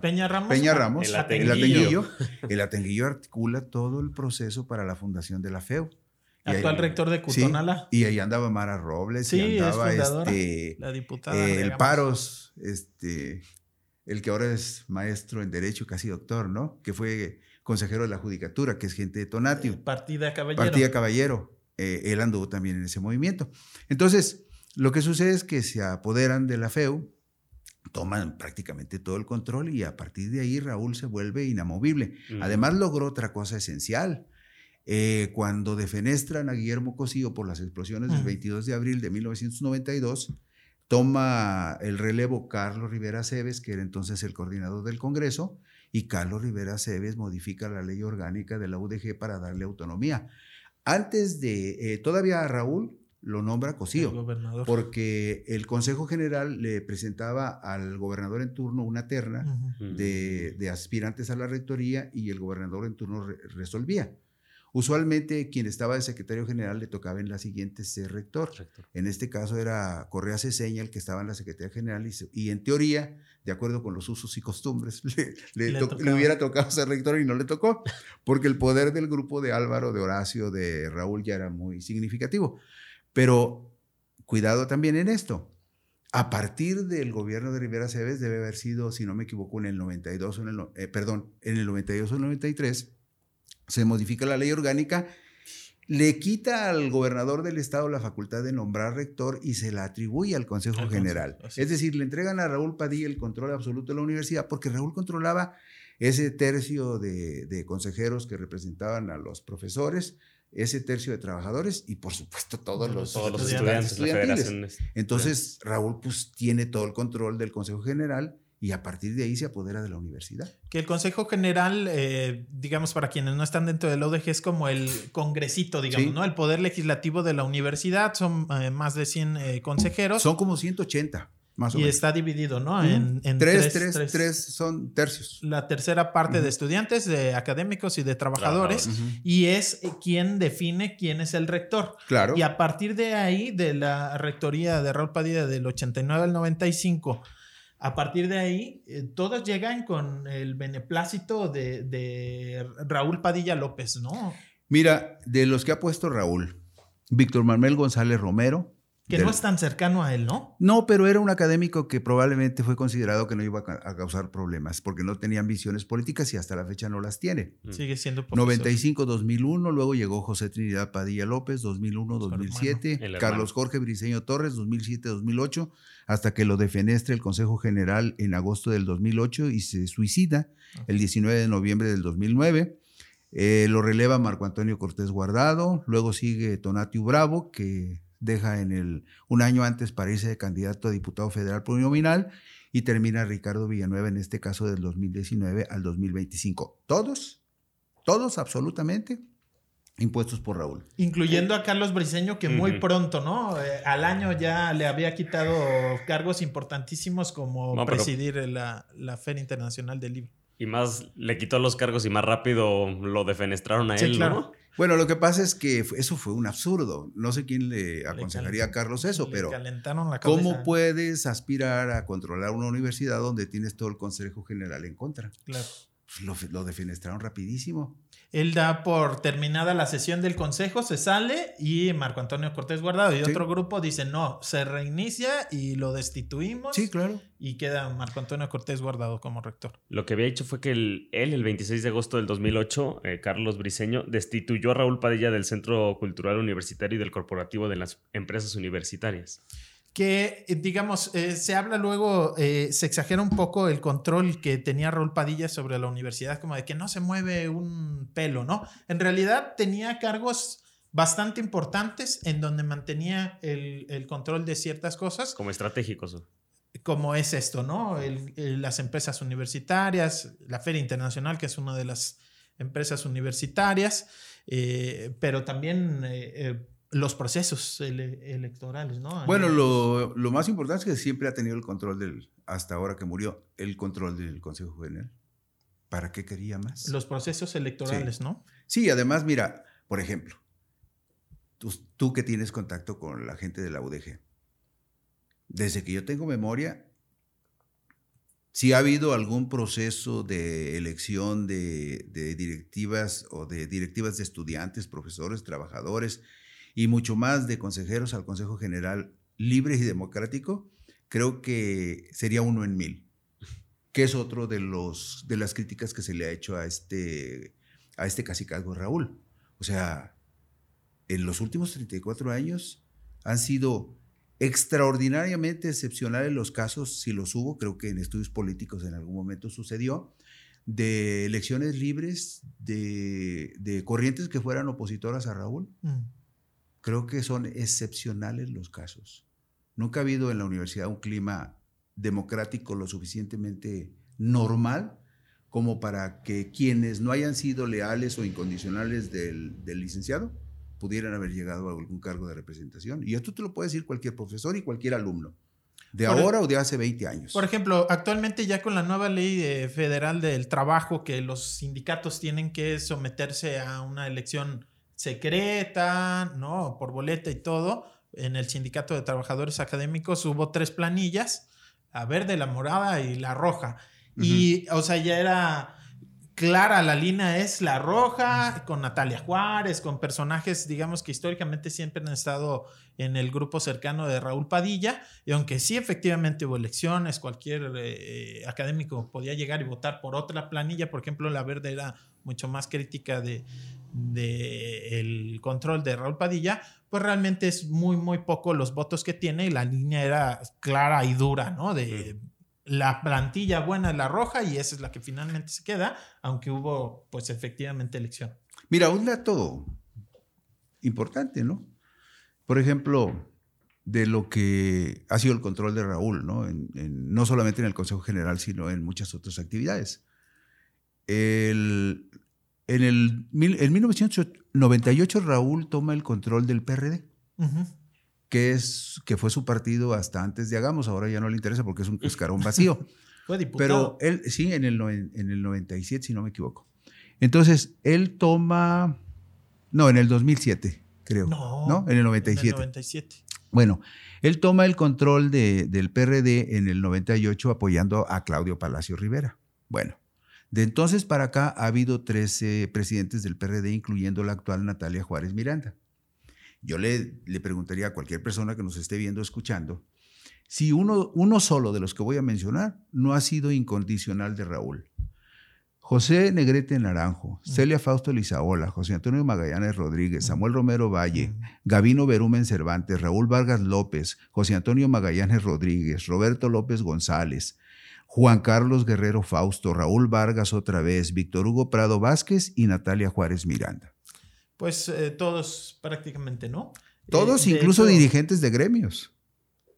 Peña Ramos. Peña Ramos. El Atenguillo. El Atenguillo, articula todo el proceso para la fundación de la FEU. Actual rector de Cutonala. y ahí andaba Mara Robles. Sí, y andaba este, la diputada. el Paros, este, el que ahora es maestro en Derecho, casi doctor, ¿no? Que fue consejero de la Judicatura, que es gente de Tonatio. Eh, Partida Caballero. Partida Caballero. Eh, él anduvo también en ese movimiento. Entonces, lo que sucede es que se apoderan de la FEU, toman prácticamente todo el control y a partir de ahí Raúl se vuelve inamovible. Además logró otra cosa esencial. Eh, cuando defenestran a Guillermo Cosío por las explosiones del 22 de abril de 1992, toma el relevo Carlos Rivera Cebes, que era entonces el coordinador del Congreso, y Carlos Rivera Cebes modifica la ley orgánica de la UDG para darle autonomía. Antes de, eh, todavía Raúl lo nombra Cosío, porque el Consejo General le presentaba al gobernador en turno una terna de, aspirantes a la rectoría y el gobernador en turno resolvía. Usualmente quien estaba de secretario general le tocaba en la siguiente ser rector. En este caso era Correa Ceseña el que estaba en la secretaría general y, en teoría, de acuerdo con los usos y costumbres, le, le hubiera tocado ser rector y no le tocó, porque el poder del grupo de Álvaro, de Horacio, de Raúl ya era muy significativo. Pero cuidado también en esto. A partir del gobierno de Rivera Cebes debe haber sido, si no me equivoco, en el 92 en el, eh, perdón, en el 92 o el 93 se modifica la ley orgánica le quita al gobernador del estado la facultad de nombrar rector y se la atribuye al Consejo Al General. Así es decir, le entregan a Raúl Padilla el control absoluto de la universidad porque Raúl controlaba ese tercio de, de consejeros que representaban a los profesores, ese tercio de trabajadores y por supuesto todos los, Todos los estudiantes, estudiantes, la estudiantiles. federación. es- Entonces Raúl pues tiene todo el control del Consejo General y a partir de ahí se apodera de la universidad. Que el Consejo General, eh, digamos, para quienes no están dentro del ODG, es como el congresito, digamos, Sí. ¿no? El poder legislativo de la universidad. Son eh, más de 100 eh, consejeros. Son como 180, más o y menos. está dividido, ¿no? En, en tres, tres, tres, tres son tercios. La tercera parte de estudiantes, de académicos y de trabajadores. Y es eh, quien define quién es el rector. Claro. Y a partir de ahí, de la rectoría de Raúl Padilla del 89 al 95, a partir de ahí, eh, todos llegan con el beneplácito de, de Raúl Padilla López, ¿no? Mira, de los que ha puesto Raúl, Víctor Manuel González Romero. Que del- no es tan cercano a él, ¿no? No, pero era un académico que probablemente fue considerado que no iba a ca- a causar problemas porque no tenía ambiciones políticas y hasta la fecha no las tiene. Mm. Sigue siendo profesor. 95-2001, luego llegó José Trinidad Padilla López, 2001-2007, El hermano. Carlos Jorge Briceño Torres, 2007-2008, hasta que lo defenestre el Consejo General en agosto del 2008 y se suicida el 19 de noviembre del 2009. Eh, lo releva Marco Antonio Cortés Guardado, luego sigue Tonatio Bravo, que deja en el un año antes para irse de candidato a diputado federal plurinominal, y termina Ricardo Villanueva en este caso del 2019 al 2025. Todos, todos absolutamente impuestos por Raúl. Incluyendo a Carlos Briceño, que muy pronto, ¿no? Eh, al año ya le había quitado cargos importantísimos como No, pero- presidir la, la Feria Internacional del Libro. Y más le quitó los cargos y más rápido lo defenestraron a Sí, él, claro. ¿no? Bueno, lo que pasa es que eso fue un absurdo. No sé quién le aconsejaría a Carlos eso, Le pero calentaron la cabeza. ¿cómo puedes aspirar a controlar una universidad donde tienes todo el Consejo General en contra? Claro. Pues lo, lo defenestraron rapidísimo. Él da por terminada la sesión del consejo, se sale y Marco Antonio Cortés Guardado y Sí. otro grupo dice no, se reinicia y lo destituimos Sí, claro. y queda Marco Antonio Cortés Guardado como rector. Lo que había hecho fue que el- él, el 26 de agosto del 2008, eh, Carlos Briceño, destituyó a Raúl Padilla del Centro Cultural Universitario y del Corporativo de las Empresas Universitarias. Que, eh, digamos, eh, se habla luego, eh, se exagera un poco el control que tenía Raúl Padilla sobre la universidad, como de que no se mueve un pelo, ¿no? En realidad tenía cargos bastante importantes en donde mantenía el, el control de ciertas cosas. Como estratégicos. como es esto, ¿no? El- el- las empresas universitarias, la Feria Internacional, que es una de las empresas universitarias, eh, pero también eh, eh, los procesos ele- electorales, ¿no? Bueno, lo, lo más importante es que siempre ha tenido el control del, hasta ahora que murió, el control del Consejo General. ¿Para qué quería más? Los procesos electorales, ¿no? Sí, además, mira, por ejemplo, tú, tú que tienes contacto con la gente de la UDG, desde que yo tengo memoria, si ha habido algún proceso de elección de, de directivas o de directivas de estudiantes, profesores, trabajadores y mucho más de consejeros al Consejo General libre y democrático, creo que sería uno en mil, que es otro de, los, de las críticas que se le ha hecho a este, a este Raúl. O sea, en los últimos 34 años han sido extraordinariamente excepcionales los casos, si los hubo, creo que en estudios políticos en algún momento sucedió, de elecciones libres de, de corrientes que fueran opositoras a Raúl. Mm. Creo que son excepcionales los casos. Nunca ha habido en la universidad un clima democrático lo suficientemente normal como para que quienes no hayan sido leales o incondicionales del, del licenciado pudieran haber llegado a algún cargo de representación. Y esto te lo puede decir cualquier profesor y cualquier alumno, de Por- ahora o de hace 20 años. Por ejemplo, actualmente ya con la nueva ley eh, federal del trabajo, que los sindicatos tienen que someterse a una elección secreta, ¿no? Por boleta y todo. En el sindicato de trabajadores académicos hubo tres planillas, la verde, la morada y la roja. Y, o sea, ya era clara la línea es la roja, con Natalia Juárez, con personajes, digamos, que históricamente siempre han estado en el grupo cercano de Raúl Padilla, y aunque sí efectivamente hubo elecciones, cualquier eh, académico podía llegar y votar por otra planilla, por ejemplo, la verde era mucho más crítica de, del control de Raúl Padilla, pues realmente es muy, muy poco los votos que tiene y la línea era clara y dura, ¿no? De la plantilla buena la roja y esa es la que finalmente se queda, aunque hubo pues efectivamente elección. Mira, un dato importante, ¿no? Por ejemplo, de lo que ha sido el control de Raúl, ¿no? no solamente en el Consejo General, sino en muchas otras actividades. El, en, el, en 1998 Raúl toma el control del PRD, que, es, que fue su partido hasta antes de Hagamos, ahora ya no le interesa porque es un cascarón vacío. fue diputado. Pero él, sí, en el, en el 97, si no me equivoco. Entonces, él toma, no, en el 2007, creo. No, en el 97. En el 97. Bueno, él toma el control de, del PRD en el 98 apoyando a Claudio Palacio Rivera. Bueno, de entonces para acá ha habido 13 presidentes del PRD, incluyendo la actual Natalia Juárez Miranda. Yo le, le preguntaría a cualquier persona que nos esté viendo, escuchando, si uno, uno solo de los que voy a mencionar no ha sido incondicional de Raúl. José Negrete Naranjo, mm. Celia Fausto Lizaola, José Antonio Magallanes Rodríguez, mm. Samuel Romero Valle, mm. Gavino Berumen Cervantes, Raúl Vargas López, José Antonio Magallanes Rodríguez, Roberto López González, Juan Carlos Guerrero Fausto, Raúl Vargas otra vez, Víctor Hugo Prado Vázquez y Natalia Juárez Miranda. Pues eh, todos prácticamente, ¿no? Todos, eh, incluso dirigentes de gremios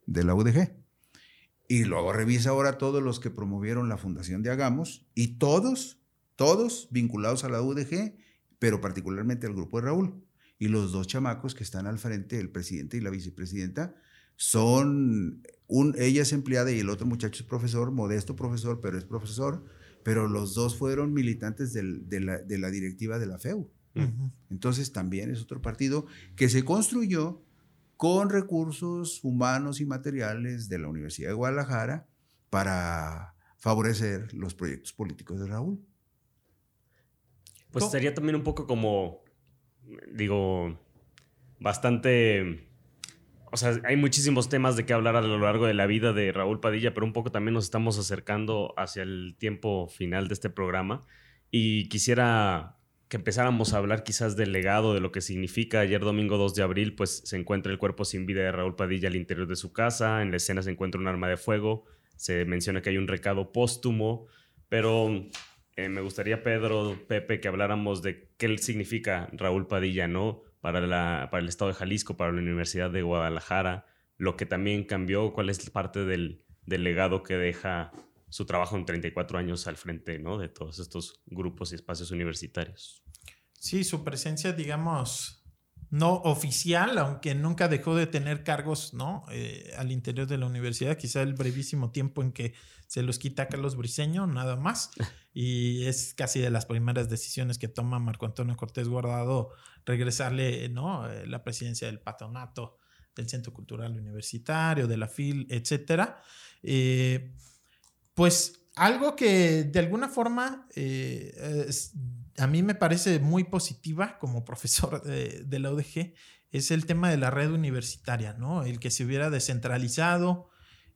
de la UDG. Y luego revisa ahora todos los que promovieron la fundación de Hagamos y todos, todos vinculados a la UDG, pero particularmente al grupo de Raúl. Y los dos chamacos que están al frente, el presidente y la vicepresidenta, son, un, ella es empleada y el otro muchacho es profesor, modesto profesor, pero es profesor, pero los dos fueron militantes de, la, directiva de la FEU. Entonces también es otro partido que se construyó con recursos humanos y materiales de la Universidad de Guadalajara para favorecer los proyectos políticos de Raúl. Pues sería también un poco como, digo, bastante... O sea, hay muchísimos temas de qué hablar a lo largo de la vida de Raúl Padilla, pero un poco también nos estamos acercando hacia el tiempo final de este programa. Y quisiera que empezáramos a hablar quizás del legado, de lo que significa. Ayer domingo 2 de abril, pues se encuentra el cuerpo sin vida de Raúl Padilla al interior de su casa. En la escena se encuentra un arma de fuego. Se menciona que hay un recado póstumo. Pero eh, me gustaría, Pedro, Pepe, que habláramos de qué significa Raúl Padilla, ¿no? Para, la, para el Estado de Jalisco, para la Universidad de Guadalajara. Lo que también cambió, cuál es parte del, del legado que deja su trabajo en 34 años al frente ¿no? de todos estos grupos y espacios universitarios. Sí, su presencia, digamos, no oficial, aunque nunca dejó de tener cargos ¿no? Eh, al interior de la universidad, quizá el brevísimo tiempo en que se los quita Carlos Briceño, nada más, y es casi de las primeras decisiones que toma Marco Antonio Cortés Guardado regresarle ¿no? Eh, la presidencia del patronato del Centro Cultural Universitario, de la FIL, etcétera. Eh, pues algo que de alguna forma eh, a mí me parece muy positiva como profesor de, la UDG es el tema de la red universitaria, ¿no? El que se hubiera descentralizado,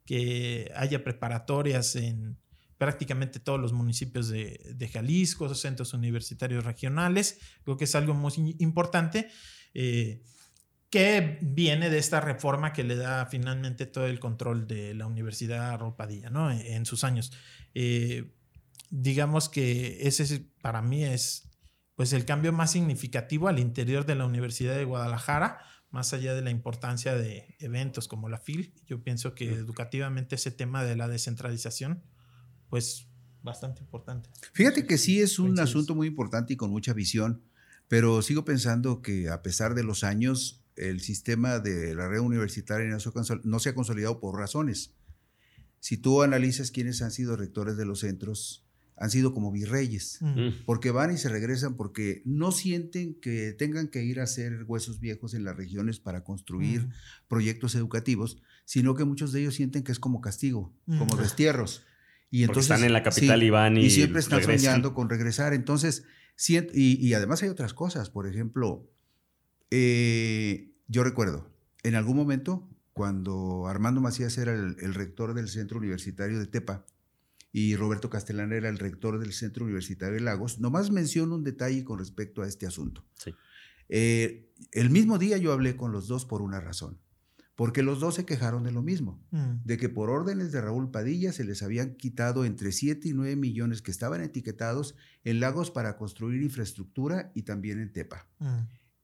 que haya preparatorias en prácticamente todos los municipios de, Jalisco, centros universitarios regionales, creo que es algo muy importante. Eh, que viene de esta reforma que le da finalmente todo el control de la Universidad Ropadilla, ¿no? En, sus años. Eh, digamos que ese para mí es pues el cambio más significativo al interior de la Universidad de Guadalajara, más allá de la importancia de eventos como la FIL. Yo pienso que educativamente ese tema de la descentralización, pues bastante importante. Fíjate que sí es un asunto muy importante y con mucha visión, pero sigo pensando que a pesar de los años, el sistema de la red universitaria no se ha consolidado por razones. Si tú analizas quiénes han sido rectores de los centros, han sido como virreyes, mm. porque van y se regresan porque no sienten que tengan que ir a hacer huesos viejos en las regiones para construir mm. proyectos educativos, sino que muchos de ellos sienten que es como castigo, como mm. destierros. Y entonces, están en la capital y van y, y siempre están soñando con regresar. Entonces, y, y, además hay otras cosas. Por ejemplo, eh, yo recuerdo, en algún momento, cuando Armando Macías era el, rector del centro universitario de Tepa, y Roberto Castellán era el rector del Centro Universitario de Lagos, nomás menciono un detalle con respecto a este asunto. Sí. Eh, el mismo día yo hablé con los dos por una razón, porque los dos se quejaron de lo mismo, Mm. de que por órdenes de Raúl Padilla se les habían quitado entre 7 y 9 millones que estaban etiquetados en Lagos para construir infraestructura y también en Tepa. Mm.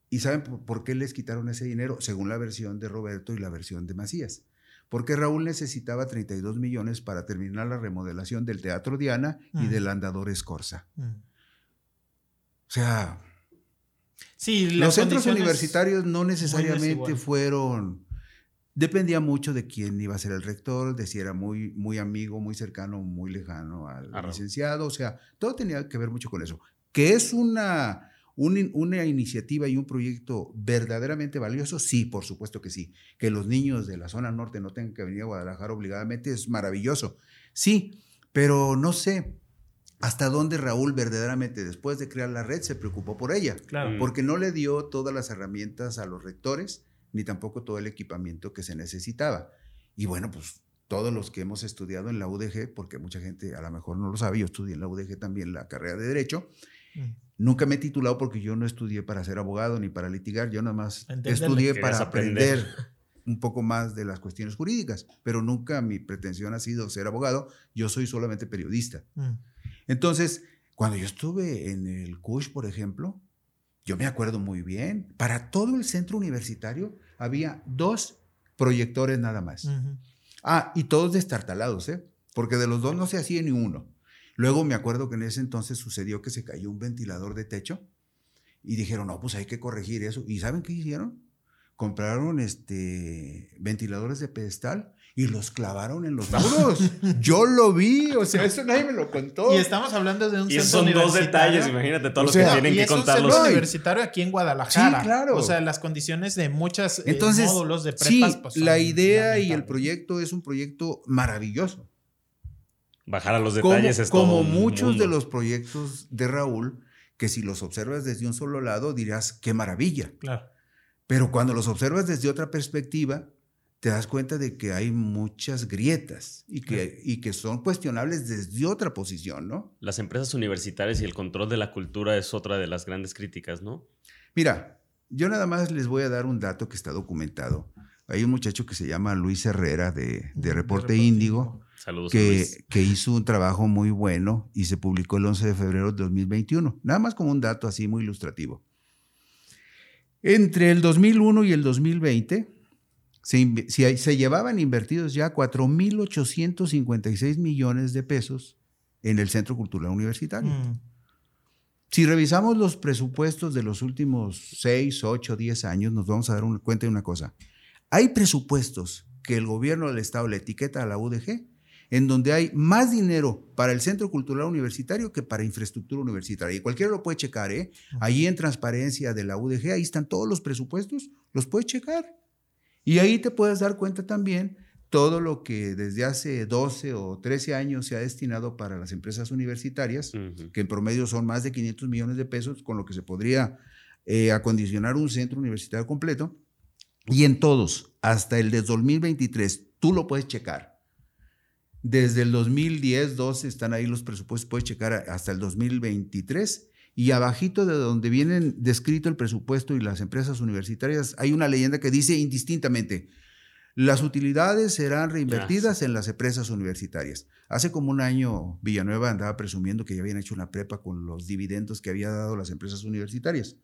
¿Y saben por por qué les quitaron ese dinero? Según la versión de Roberto y la versión de Macías. Porque Raúl necesitaba 32 millones para terminar la remodelación del Teatro Diana y Mm. del Andador Escorza. Mm. O sea, Sí, los centros universitarios no necesariamente fueron... Dependía mucho de quién iba a ser el rector, de si era muy, muy amigo, muy cercano, muy lejano al A licenciado. O sea, todo tenía que ver mucho con eso. Que es una, un- una iniciativa y un proyecto verdaderamente valioso, sí, por supuesto que sí. Que los niños de la zona norte no tengan que venir a Guadalajara obligadamente es maravilloso. Sí, pero no sé hasta dónde Raúl verdaderamente después de crear la red se preocupó por ella Claro. Mm. porque no le dio todas las herramientas a los rectores, ni tampoco todo el equipamiento que se necesitaba. Y bueno, pues todos los que hemos estudiado en la UDG, porque mucha gente a lo mejor no lo sabe, yo estudié en la UDG también la carrera de Derecho. Nunca me he titulado porque yo no estudié para ser abogado ni para litigar, yo nada más Entenderle. estudié para aprender. aprender un poco más de las cuestiones jurídicas, pero nunca mi pretensión ha sido ser abogado, yo soy solamente periodista. Mm. Entonces, cuando yo estuve en el CUSH, por ejemplo, yo me acuerdo muy bien, para todo el centro universitario había dos proyectores nada más. Ah, y todos destartalados, ¿eh? Porque de los dos no se hacía ni uno. Luego me acuerdo que en ese entonces sucedió que se cayó un ventilador de techo y dijeron, no, pues hay que corregir eso. ¿Y saben qué hicieron? Compraron este, ventiladores de pedestal y los clavaron en los muros. Yo lo vi, o sea, eso nadie me lo contó. Y estamos hablando de un Y centro son dos detalles, imagínate todos O los que tienen y que es un contarlos. centro universitario aquí en Guadalajara. Sí, claro. O sea, las condiciones de muchos Entonces, módulos de sí, prepas. pues, son la idea y el proyecto es un proyecto maravilloso. Bajar a los Como, detalles es como todo un muchos mundo. de los proyectos de Raúl, que si los observas desde un solo lado dirás, qué maravilla. Claro. Pero cuando los observas desde otra perspectiva, te das cuenta de que hay muchas grietas y que, y que son cuestionables desde otra posición, ¿no? Las empresas universitarias y el control de la cultura es otra de las grandes críticas, ¿no? Mira, yo nada más les voy a dar un dato que está documentado. Hay un muchacho que se llama Luis Herrera de, de Reporte Índigo. Saludos, Luis. que, que hizo un trabajo muy bueno y se publicó el 11 de febrero de 2021. Nada más como un dato así muy ilustrativo. Entre el 2001 y el 2020 se, inve- se- se llevaban invertidos ya 4.856 millones de pesos en el Centro Cultural Universitario. Mm. Si revisamos los presupuestos de los últimos 6, 8, 10 años, nos vamos a dar una- cuenta de una cosa. Hay presupuestos que el gobierno del Estado le etiqueta a la UDG, en donde hay más dinero para el Centro Cultural Universitario que para infraestructura universitaria. Y cualquiera lo puede checar, ¿eh? Allí en transparencia de la UDG, ahí están todos los presupuestos, los puedes checar. Y ahí te puedes dar cuenta también todo lo que desde hace 12 o 13 años se ha destinado para las empresas universitarias que en promedio son más de 500 millones de pesos, con lo que se podría eh, acondicionar un centro universitario completo. Y en todos, hasta el de 2023, tú lo puedes checar. Desde el 2010, 12 están ahí los presupuestos, puedes checar hasta el 2023. Y abajito de donde vienen descrito el presupuesto y las empresas universitarias, hay una leyenda que dice indistintamente, las utilidades serán reinvertidas en las empresas universitarias. Hace como un año Villanueva andaba presumiendo que ya habían hecho una prepa con los dividendos que había dado las empresas universitarias.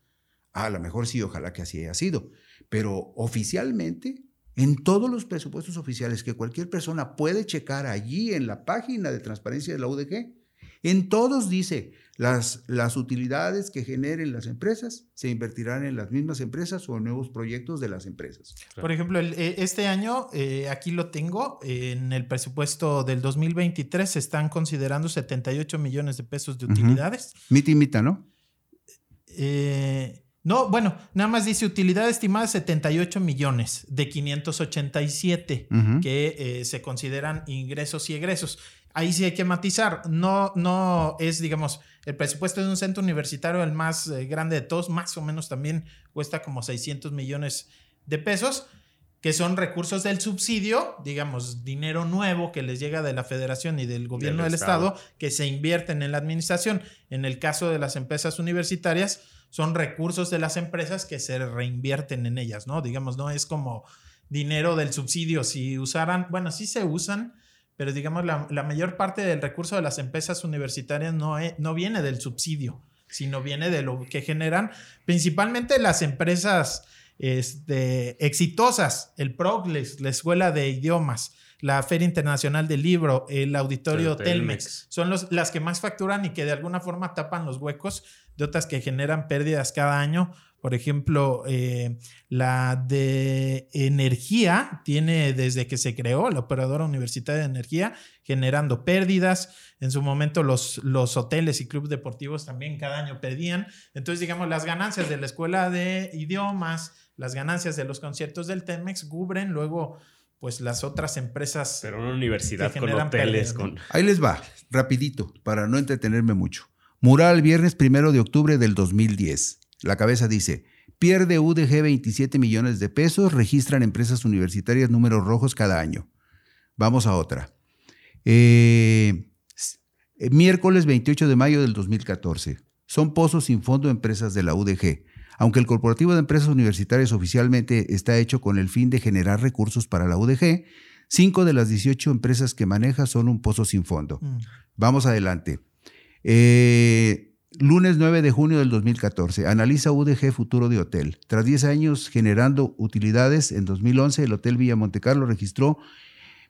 A lo mejor sí, ojalá que así haya sido. Pero oficialmente, en todos los presupuestos oficiales que cualquier persona puede checar allí en la página de transparencia de la UDG, en todos dice, las, las utilidades que generen las empresas se invertirán en las mismas empresas o en nuevos proyectos de las empresas. Por ejemplo, el- eh, este año, eh, aquí lo tengo, en el presupuesto del 2023 se están considerando 78 millones de pesos de utilidades. Mita y mita, ¿no? Eh, no, bueno, nada más dice utilidad estimada 78 millones de 587 Ujú. que eh, se consideran ingresos y egresos. Ahí sí hay que matizar. No, no es, digamos, el presupuesto de un centro universitario el más eh, grande de todos, más o menos también cuesta como 600 millones de pesos. Que son recursos del subsidio, digamos, dinero nuevo que les llega de la federación y del gobierno del, estado. que se invierten en la administración. En el caso de las empresas universitarias, son recursos de las empresas que se reinvierten en ellas, ¿no? Digamos, no es como dinero del subsidio. Si usaran, bueno, sí se usan, pero digamos, la, mayor parte del recurso de las empresas universitarias no, no viene del subsidio, sino viene de lo que generan principalmente las empresas este, exitosas, el PROC, la Escuela de Idiomas, la Feria Internacional del Libro, el Auditorio Telmex. son los, las que más facturan y que de alguna forma tapan los huecos de otras que generan pérdidas cada año. Por ejemplo, eh, la de energía tiene desde que se creó la operadora universitaria de energía generando pérdidas. En su momento los, los hoteles y clubes deportivos también cada año perdían. Entonces, digamos, las ganancias de la escuela de idiomas, las ganancias de los conciertos del Temex cubren luego pues las otras empresas. Pero una universidad con hoteles, con... Ahí les va, rapidito, para no entretenerme mucho. Mural viernes primero de octubre del 2010. La cabeza dice, pierde UDG 27 millones de pesos, registran empresas universitarias números rojos cada año. Vamos a otra. Eh, miércoles 28 de mayo del 2014. Son pozos sin fondo empresas de la UDG. Aunque el Corporativo de Empresas Universitarias oficialmente está hecho con el fin de generar recursos para la UDG, cinco de las 18 empresas que maneja son un pozo sin fondo. Mm. Vamos adelante. Eh, lunes 9 de junio del 2014, analiza UDG Futuro de Hotel. Tras 10 años generando utilidades, en 2011 el Hotel Villa Montecarlo registró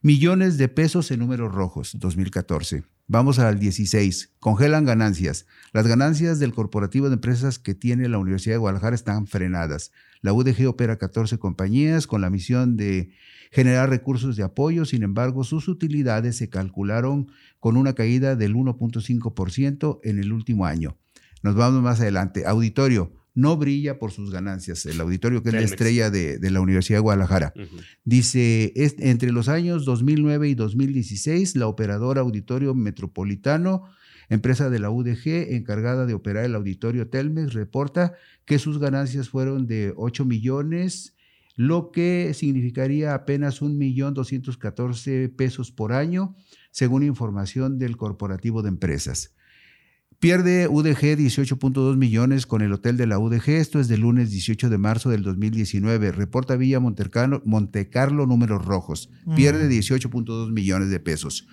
millones de pesos en números rojos, 2014. Vamos al 16. Congelan ganancias. Las ganancias del corporativo de empresas que tiene la Universidad de Guadalajara están frenadas. La UDG opera 14 compañías con la misión de generar recursos de apoyo, sin embargo, sus utilidades se calcularon con una caída del 1.5% en el último año. Nos vamos más adelante. Auditorio no brilla por sus ganancias. El auditorio que es la estrella de, la Universidad de Guadalajara. Dice, entre los años 2009 y 2016, la operadora Auditorio Metropolitano, empresa de la UDG encargada de operar el auditorio Telmex, reporta que sus ganancias fueron de 8 millones, lo que significaría apenas 1.214 pesos por año, según información del Corporativo de Empresas. Pierde UDG 18.2 millones con el hotel de la UDG. Esto es del lunes 18 de marzo del 2019. Reporta Villa Montecarlo, números rojos. Pierde 18.2 millones de pesos.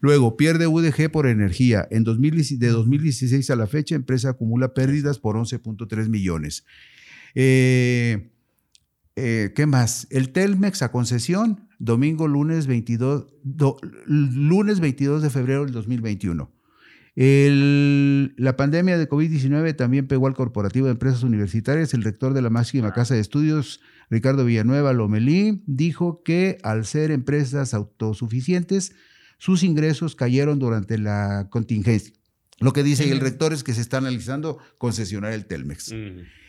Luego, pierde UDG por energía. En de 2016 a la fecha, empresa acumula pérdidas por 11.3 millones. Eh, eh, ¿Qué más? El Telmex a concesión, domingo, lunes 22, lunes 22 de febrero del 2021 la pandemia de COVID-19 también pegó al corporativo de empresas universitarias. El rector de la máxima casa de estudios, Ricardo Villanueva Lomelí, dijo que al ser empresas autosuficientes, sus ingresos cayeron durante la contingencia. Lo que dice el rector es que se está analizando concesionar el Telmex.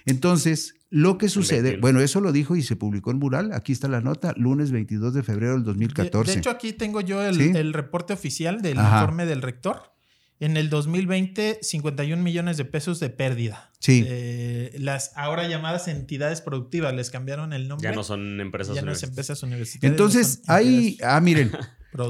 Entonces, lo que sucede, bueno, eso lo dijo y se publicó en mural, aquí está la nota, lunes 22 de febrero del 2014. De, hecho, aquí tengo yo el, reporte oficial del informe del rector. En el 2020, 51 millones de pesos de pérdida. Sí. las ahora llamadas entidades productivas les cambiaron el nombre. Ya no son empresas ya no son empresas universitarias. Entonces, hay. Ah, miren.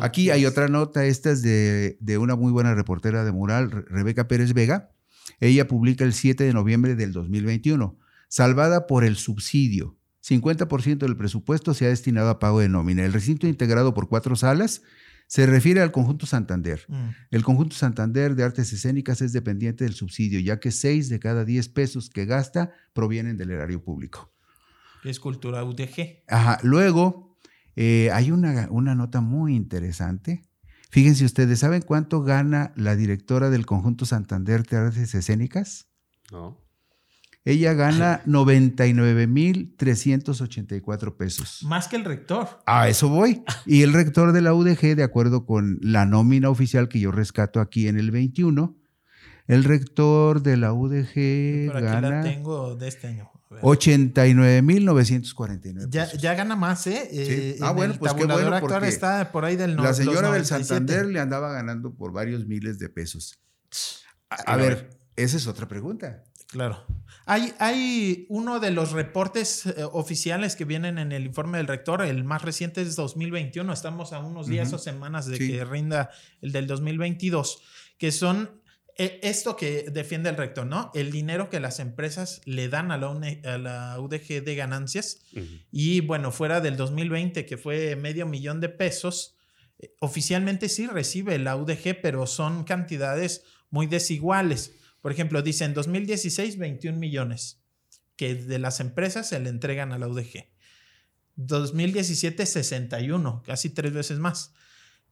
aquí hay otra nota. Esta es de, de una muy buena reportera de Mural, Rebeca Pérez Vega. Ella publica el 7 de noviembre del 2021. Salvada por el subsidio. 50% del presupuesto se ha destinado a pago de nómina. El recinto integrado por cuatro salas se refiere al conjunto Santander. Mm. El conjunto Santander de artes escénicas es dependiente del subsidio, ya que 6 de cada 10 pesos que gasta provienen del erario público. Es cultura UDG. Ajá. Luego, eh, hay una, una nota muy interesante. Fíjense ustedes, ¿saben cuánto gana la directora del conjunto Santander de artes escénicas? No. Ella gana 99.384 pesos. Más que el rector. A eso voy. Y el rector de la UDG, de acuerdo con la nómina oficial que yo rescato aquí en el 21, el rector de la UDG aquí gana... La tengo de este año. 89.949. Ya, ya gana más, ¿eh? eh ah, bueno, pues qué bueno. Porque está por ahí del La señora del Santander le andaba ganando por varios miles de pesos. A, ver, esa es otra pregunta. Claro. Hay, hay uno de los reportes eh, oficiales que vienen en el informe del rector, el más reciente es 2021, estamos a unos días o semanas de que rinda el del 2022, que son eh, esto que defiende el rector, ¿no? El dinero que las empresas le dan a la, a la UDG de ganancias. Y bueno, fuera del 2020, que fue medio millón de pesos, eh, oficialmente sí recibe la UDG, pero son cantidades muy desiguales. Por ejemplo, dice en 2016 21 millones que de las empresas se le entregan a la UDG. 2017 61, casi tres veces más.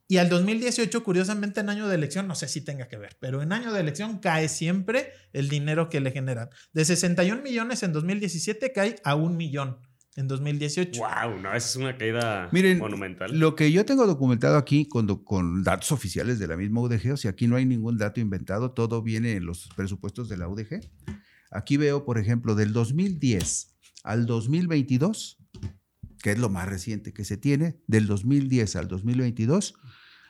Y al 2018, curiosamente, en año de elección, no sé si tenga que ver, pero en año de elección cae siempre el dinero que le generan. De 61 millones en 2017 cae a un millón en 2018. ¡Wow! No, es una caída monumental. Lo que yo tengo documentado aquí con, con datos oficiales de la misma UDG, o sea, aquí no hay ningún dato inventado, todo viene en los presupuestos de la UDG. Aquí veo, por ejemplo, del 2010 al 2022, que es lo más reciente que se tiene, del 2010 al 2022,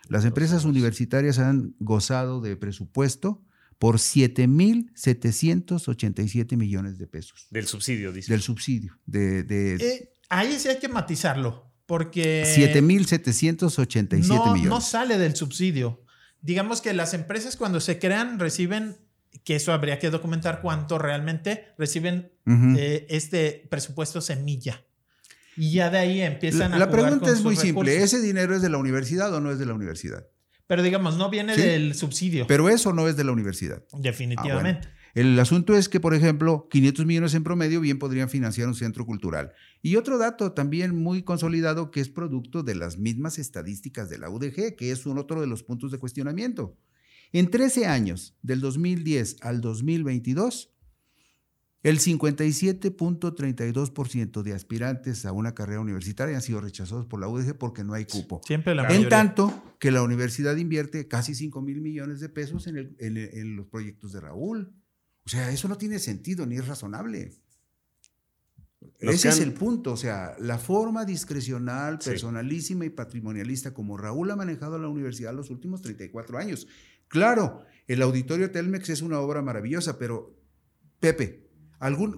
las empresas universitarias han gozado de presupuesto por 7.787 millones de pesos. Del subsidio, dice. Del subsidio. De, eh, ahí sí hay que matizarlo, porque... 7.787 no, millones. No sale del subsidio. Digamos que las empresas cuando se crean reciben, que eso habría que documentar cuánto realmente reciben eh, este presupuesto semilla. Y ya de ahí empiezan la, a... La pregunta es muy simple. ¿Ese dinero es de la universidad o no es de la universidad? Pero digamos, no viene del subsidio. Pero eso no es de la universidad. Definitivamente. Ah, el asunto es que, por ejemplo, 500 millones en promedio bien podrían financiar un centro cultural. Y otro dato también muy consolidado que es producto de las mismas estadísticas de la UDG, que es un otro de los puntos de cuestionamiento. En 13 años, del 2010 al 2022, el 57.32% de aspirantes a una carrera universitaria han sido rechazados por la UDG porque no hay cupo. Siempre la En tanto que la universidad invierte casi 5 mil millones de pesos en, los proyectos de Raúl. O sea, eso no tiene sentido ni es razonable. Ese es el punto. O sea, la forma discrecional, personalísima y patrimonialista como Raúl ha manejado la universidad los últimos 34 años. Claro, el auditorio Telmex es una obra maravillosa, pero Pepe,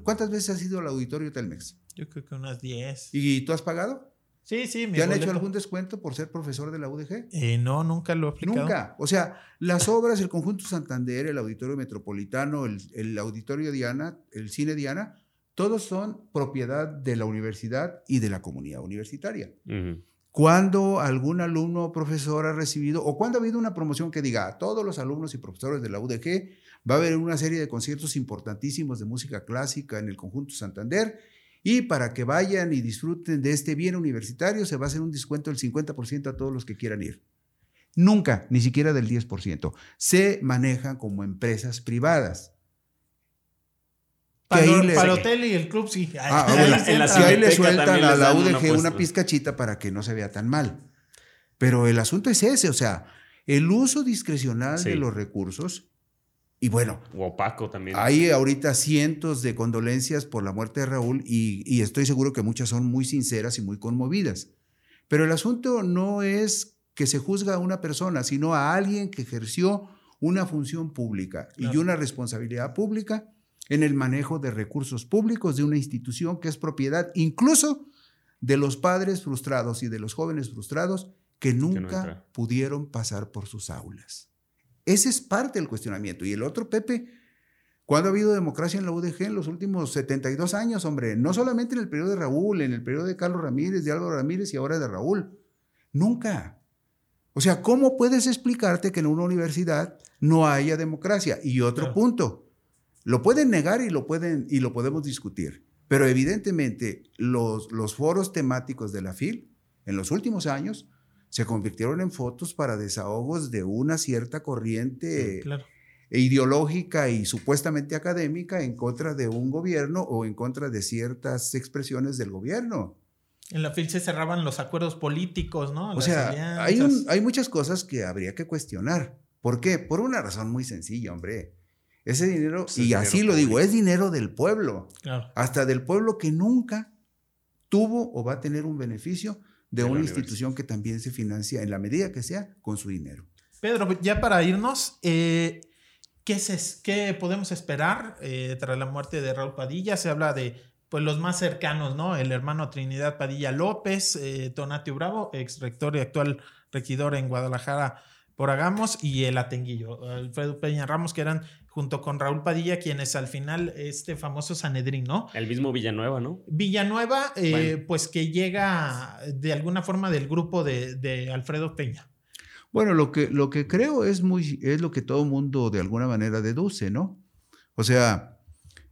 ¿Cuántas veces has ido al auditorio Telmex? Yo creo que unas 10. ¿Y tú has pagado? Sí, sí. ¿Te han hecho algún descuento por ser profesor de la UDG? Eh, no, nunca lo he aplicado. Nunca. O sea, las obras, el Conjunto Santander, el Auditorio Metropolitano, el, Auditorio Diana, el Cine Diana, todos son propiedad de la universidad y de la comunidad universitaria. Cuando algún alumno o profesor ha recibido, o cuando ha habido una promoción que diga a todos los alumnos y profesores de la UDG Va a haber una serie de conciertos importantísimos de música clásica en el conjunto Santander. Y para que vayan y disfruten de este bien universitario, se va a hacer un descuento del 50% a todos los que quieran ir. Nunca, ni siquiera del 10%. Se manejan como empresas privadas. Para, el hotel y el club, sí. Ah, en la, ahí le sueltan a la UDG una, pizcachita para que no se vea tan mal. Pero el asunto es ese, o sea, el uso discrecional de los recursos y bueno. opaco también. Hay ahorita cientos de condolencias por la muerte de Raúl y, estoy seguro que muchas son muy sinceras y muy conmovidas. Pero el asunto no es que se juzga a una persona, sino a alguien que ejerció una función pública y una responsabilidad pública en el manejo de recursos públicos de una institución que es propiedad incluso de los padres frustrados y de los jóvenes frustrados que nunca pudieron pasar por sus aulas. Ese es parte del cuestionamiento. Y el otro, Pepe, ¿cuándo ha habido democracia en la UDG en los últimos 72 años, hombre? No solamente en el periodo de Raúl, en el periodo de Carlos Ramírez, de Álvaro Ramírez y ahora de Raúl. Nunca. O sea, ¿cómo puedes explicarte que en una universidad no haya democracia? Y otro punto, lo pueden negar y lo, pueden, y lo podemos discutir, pero evidentemente los, los foros temáticos de la FIL en los últimos años se convirtieron en fotos para desahogos de una cierta corriente ideológica y supuestamente académica en contra de un gobierno o en contra de ciertas expresiones del gobierno. En la FIL se cerraban los acuerdos políticos, ¿no? o sea, hay, hay muchas cosas que habría que cuestionar. ¿Por qué? Por una razón muy sencilla, hombre. Ese dinero, y así lo digo, es dinero del pueblo. Hasta del pueblo que nunca tuvo o va a tener un beneficio de, una institución que también se financia en la medida que sea con su dinero. Pedro, ya para irnos, eh, ¿qué, se, qué podemos esperar eh, tras la muerte de Raúl Padilla? Se habla de pues los más cercanos, ¿no? El hermano Trinidad Padilla López, eh, Tonatio Bravo, ex rector y actual regidor en Guadalajara por Agamos, y el Atenguillo, Alfredo Peña Ramos, que eran junto con Raúl Padilla, quienes al final, este famoso Sanedrín, ¿no? El mismo Villanueva, ¿no? Villanueva, eh, pues que llega de alguna forma del grupo de, de, Alfredo Peña. Bueno, lo que, lo que creo es, muy, es lo que todo mundo de alguna manera deduce, ¿no? O sea,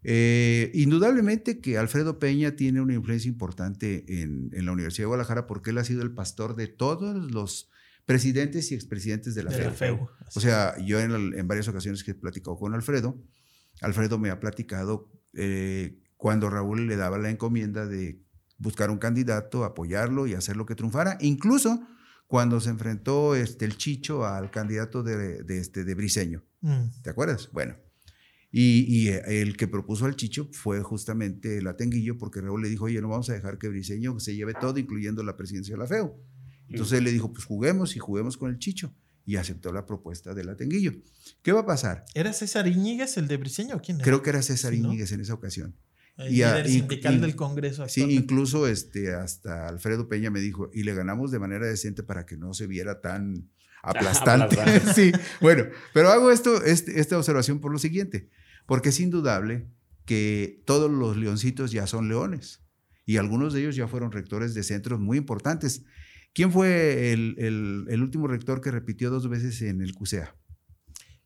eh, indudablemente que Alfredo Peña tiene una influencia importante en, la Universidad de Guadalajara porque él ha sido el pastor de todos los presidentes y expresidentes de la, FEU. O sea, yo en, varias ocasiones que he platicado con Alfredo, Alfredo me ha platicado eh, cuando Raúl le daba la encomienda de buscar un candidato, apoyarlo y hacer lo que triunfara, incluso cuando se enfrentó este, el Chicho al candidato de, este, de Briseño. Mm. ¿Te acuerdas? Bueno. Y, eh, el que propuso al Chicho fue justamente el Atenguillo, porque Raúl le dijo, oye, no vamos a dejar que Briseño se lleve todo, incluyendo la presidencia de la FEU. Entonces él le dijo, pues juguemos y juguemos con el Chicho. Y aceptó la propuesta del Atenguillo. ¿Qué va a pasar? ¿Era César Iñiguez el de Briseño? ¿Quién era? Creo que era César Iñiguez en esa ocasión. El y líder sindical del Congreso. Sí, incluso este, hasta Alfredo Peña me dijo, y le ganamos de manera decente para que no se viera tan aplastante. sí, bueno, pero hago esto, este, esta observación por lo siguiente porque es indudable que todos los leoncitos ya son leones y algunos de ellos ya fueron rectores de centros muy importantes. ¿Quién fue el, último rector que repitió dos veces en el CUSEA?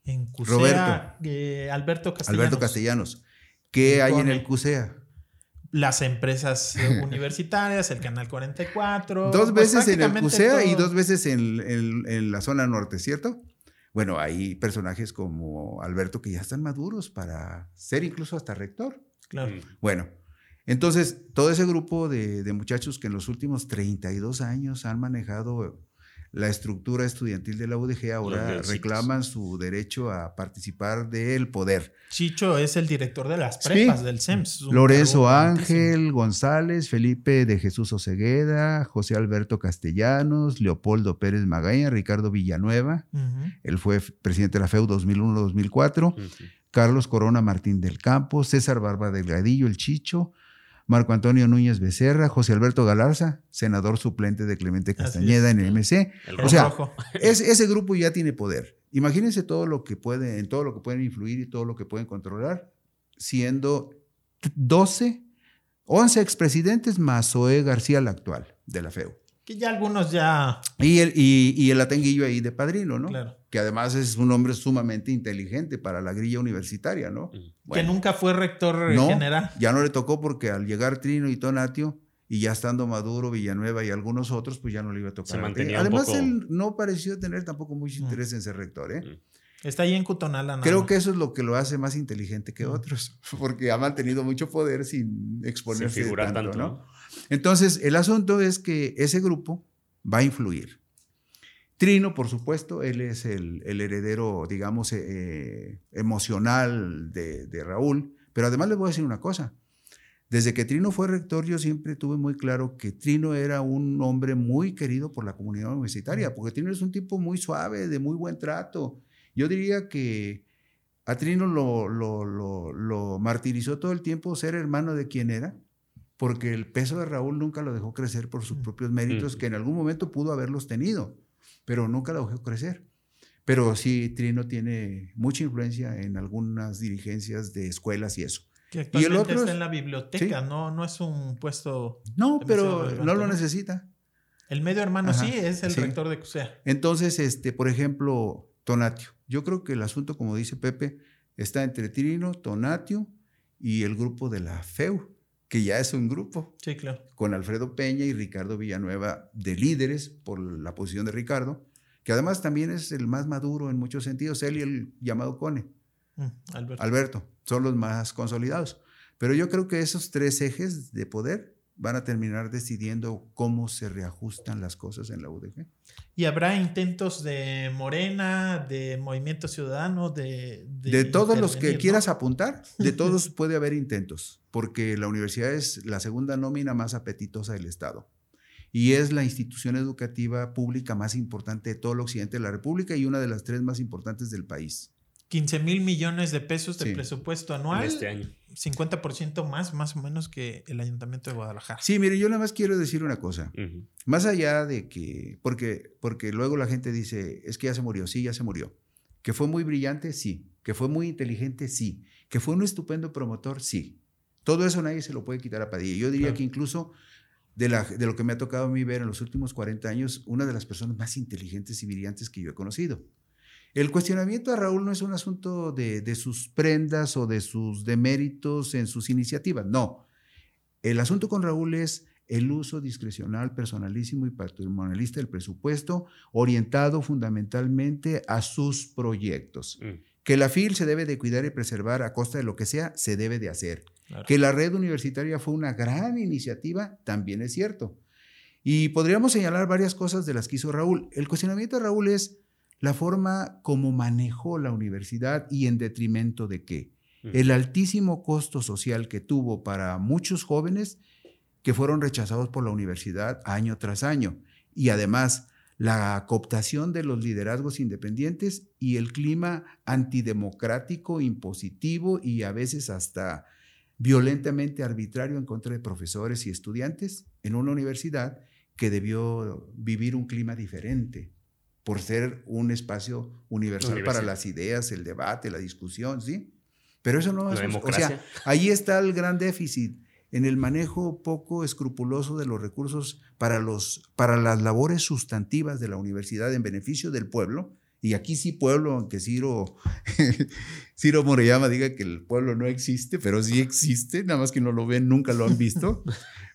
En CUSEA, Roberto. Eh, Alberto Castellanos. Alberto Castellanos. ¿Qué hay en el CUSEA? Las empresas universitarias, el Canal 44. Dos pues veces en el CUSEA y dos veces en, en la zona norte, ¿cierto? Bueno, hay personajes como Alberto que ya están maduros para ser incluso hasta rector. Claro. Bueno, entonces todo ese grupo de, de muchachos que en los últimos 32 años han manejado la estructura estudiantil de la UDG ahora reclaman su derecho a participar del poder. Chicho es el director de las prepas del CEMS. Lorenzo Ángel González, Felipe de Jesús Ocegueda, José Alberto Castellanos, Leopoldo Pérez Magaña, Ricardo Villanueva, él fue presidente de la FEU 2001-2004, Carlos Corona Martín del Campo, César Barba Delgadillo, el Chicho, Marco Antonio Núñez Becerra, José Alberto Galarza, senador suplente de Clemente Castañeda en el MC. o sea, ese grupo ya tiene poder. Imagínense todo lo que puede, en todo lo que pueden influir y todo lo que pueden controlar, siendo 12, 11 expresidentes más Zoé García, la actual de la FEU. Que ya algunos ya. Y el, y, el atenguillo ahí de padrino, ¿no? Claro. Que además es un hombre sumamente inteligente para la grilla universitaria, ¿no? que nunca fue rector no, general. Ya no le tocó porque al llegar Trino y Tonatio, y ya estando Maduro, Villanueva y algunos otros, pues ya no le iba a tocar. Además, él no pareció tener tampoco mucho interés en ser rector, ¿eh? Está ahí en Cutonala. Creo que eso es lo que lo hace más inteligente que otros, porque ha mantenido mucho poder sin exponerse tanto, ¿no? Entonces, el asunto es que ese grupo va a influir. Trino, por supuesto, él es el, heredero, digamos, eh, emocional de, de, Raúl, pero además les voy a decir una cosa. Desde que Trino fue rector, yo siempre tuve muy claro que Trino era un hombre muy querido por la comunidad universitaria, porque Trino es un tipo muy suave, de muy buen trato. Yo diría que a Trino lo, lo, lo, lo martirizó todo el tiempo ser hermano de quien era, porque el peso de Raúl nunca lo dejó crecer por sus propios méritos, que en algún momento pudo haberlos tenido, pero nunca lo dejó crecer. Pero sí, Trino tiene mucha influencia en algunas dirigencias de escuelas y eso. Que actualmente y el otro está en la biblioteca, no, no es un puesto. No, pero no lo necesita. El medio hermano sí es el rector de CUSEA. Entonces, este, por ejemplo, Tonatio. Yo creo que el asunto, como dice Pepe, está entre Trino, Tonatio y el grupo de la FEU que ya es un grupo. Sí, claro. Con Alfredo Peña y Ricardo Villanueva de líderes por la posición de Ricardo, que además también es el más maduro en muchos sentidos, él y el llamado Cone. Mm, Alberto. Alberto, son los más consolidados. Pero yo creo que esos tres ejes de poder van a terminar decidiendo cómo se reajustan las cosas en la UDG. ¿Y habrá intentos de Morena, de Movimiento Ciudadano, de... De, todos los que quieras apuntar, de todos puede haber intentos, porque la universidad es la segunda nómina más apetitosa del Estado y es la institución educativa pública más importante de todo el occidente de la República y una de las tres más importantes del país. 15 mil millones de pesos de Sí. presupuesto En anual. este año. 50% más, más o menos, que el Ayuntamiento de Guadalajara. Sí, mire, yo nada más quiero decir una cosa. Más allá de que, porque, porque luego la gente dice, es que ya se murió, sí, ya se murió. Que fue muy brillante, sí. Que fue muy inteligente, sí. Que fue un estupendo promotor, sí. Todo eso nadie se lo puede quitar a Padilla. Yo diría Claro. que incluso de, la- de lo que me ha tocado a mí ver en los últimos 40 años, una de las personas más inteligentes y brillantes que yo he conocido. El cuestionamiento a Raúl no es un asunto de, de sus prendas o de sus deméritos en sus iniciativas, no. El asunto con Raúl es el uso discrecional, personalísimo y patrimonialista del presupuesto, orientado fundamentalmente a sus proyectos. Mm. Que la FIL se debe de cuidar y preservar a costa de lo que sea, se debe de hacer. Claro. Que la red universitaria fue una gran iniciativa, también es cierto. Y podríamos señalar varias cosas de las que hizo Raúl. El cuestionamiento de Raúl es la forma como manejó la universidad y en detrimento de qué. Mm. El altísimo costo social que tuvo para muchos jóvenes que fueron rechazados por la universidad año tras año. Y además, la cooptación de los liderazgos independientes y el clima antidemocrático, impositivo y a veces hasta violentamente arbitrario en contra de profesores y estudiantes en una universidad que debió vivir un clima diferente por ser un espacio universal para las ideas, el debate, la discusión, ¿sí? Pero eso no es... O sea, ahí está el gran déficit en el manejo poco escrupuloso de los recursos para, los, para las labores sustantivas de la universidad en beneficio del pueblo. Y aquí sí pueblo, aunque Ciro, Ciro Moreyama diga que el pueblo no existe, pero sí existe, nada más que no lo ven, nunca lo han visto.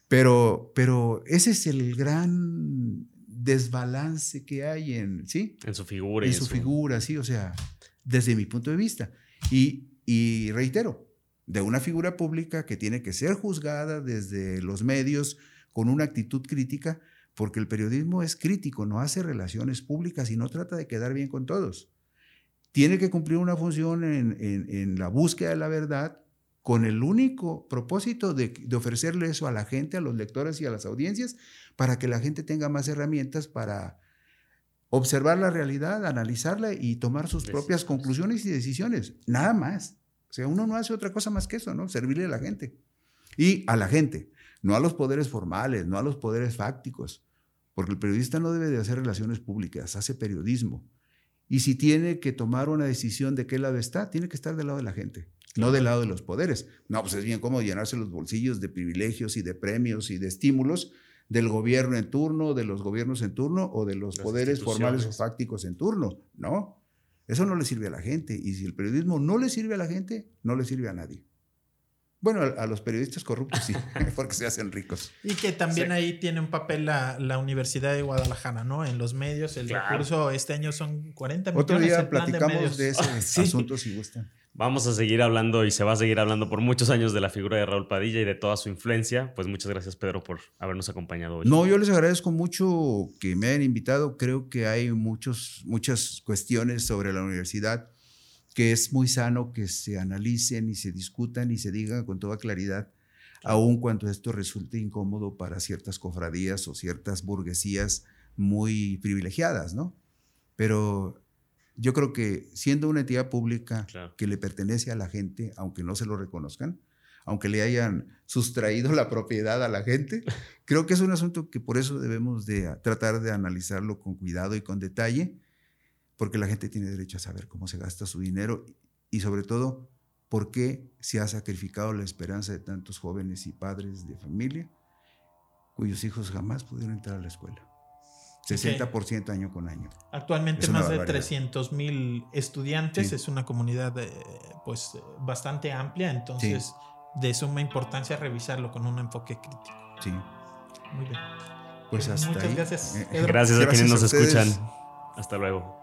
Pero, pero ese es el gran desbalance que hay en, ¿sí? en su figura. en su figura, sí, o sea, desde mi punto de vista. Y, y reitero, de una figura pública que tiene que ser juzgada desde los medios con una actitud crítica, porque el periodismo es crítico, no hace relaciones públicas y no trata de quedar bien con todos. Tiene que cumplir una función en, en- en la búsqueda de la verdad con el único propósito de, de ofrecerle eso a la gente, a los lectores y a las audiencias, para que la gente tenga más herramientas para observar la realidad, analizarla y tomar sus propias conclusiones y decisiones. Nada más. O sea, uno no hace otra cosa más que eso, ¿no? Servirle a la gente. Y a la gente, no a los poderes formales, no a los poderes fácticos, porque el periodista no debe de hacer relaciones públicas, hace periodismo. Y si tiene que tomar una decisión de qué lado está, tiene que estar del lado de la gente, no del lado de los poderes. No, pues es bien cómodo llenarse los bolsillos de privilegios y de premios y de estímulos del gobierno en turno, de los gobiernos en turno o de los Las poderes formales o fácticos en turno. No, eso no le sirve a la gente. Y si el periodismo no le sirve a la gente, no le sirve a nadie. Bueno, a, a los periodistas corruptos sí, porque se hacen ricos. Y que también Sí. ahí tiene un papel la, la Universidad de Guadalajara, ¿no? En los medios, el Claro. recurso este año son 40 Otro millones. día el plan platicamos medios. de, ese Sí. asunto si gustan. Vamos a seguir hablando y se va a seguir hablando por muchos años de la figura de Raúl Padilla y de toda su influencia. Pues muchas gracias, Pedro, por habernos acompañado hoy. No, yo les agradezco mucho que me hayan invitado. Creo que hay muchos, muchas cuestiones sobre la universidad que es muy sano que se analicen y se discutan y se digan con toda claridad, aun cuando esto resulte incómodo para ciertas cofradías o ciertas burguesías muy privilegiadas, ¿no? Pero yo creo que siendo una entidad pública Claro. que le pertenece a la gente, aunque no se lo reconozcan, aunque le hayan sustraído la propiedad a la gente, creo que es un asunto que por eso debemos de tratar de analizarlo con cuidado y con detalle, porque la gente tiene derecho a saber cómo se gasta su dinero y sobre todo por qué se ha sacrificado la esperanza de tantos jóvenes y padres de familia cuyos hijos jamás pudieron entrar a la escuela. 60% año con año. Actualmente más de barbaridad. 300 mil estudiantes, Sí. es una comunidad eh, pues bastante amplia, entonces de suma importancia revisarlo con un enfoque crítico. Sí. Muy bien. Pues hasta Muchas ahí. gracias, Eh, Pedro. Gracias a quienes nos escuchan. Hasta luego.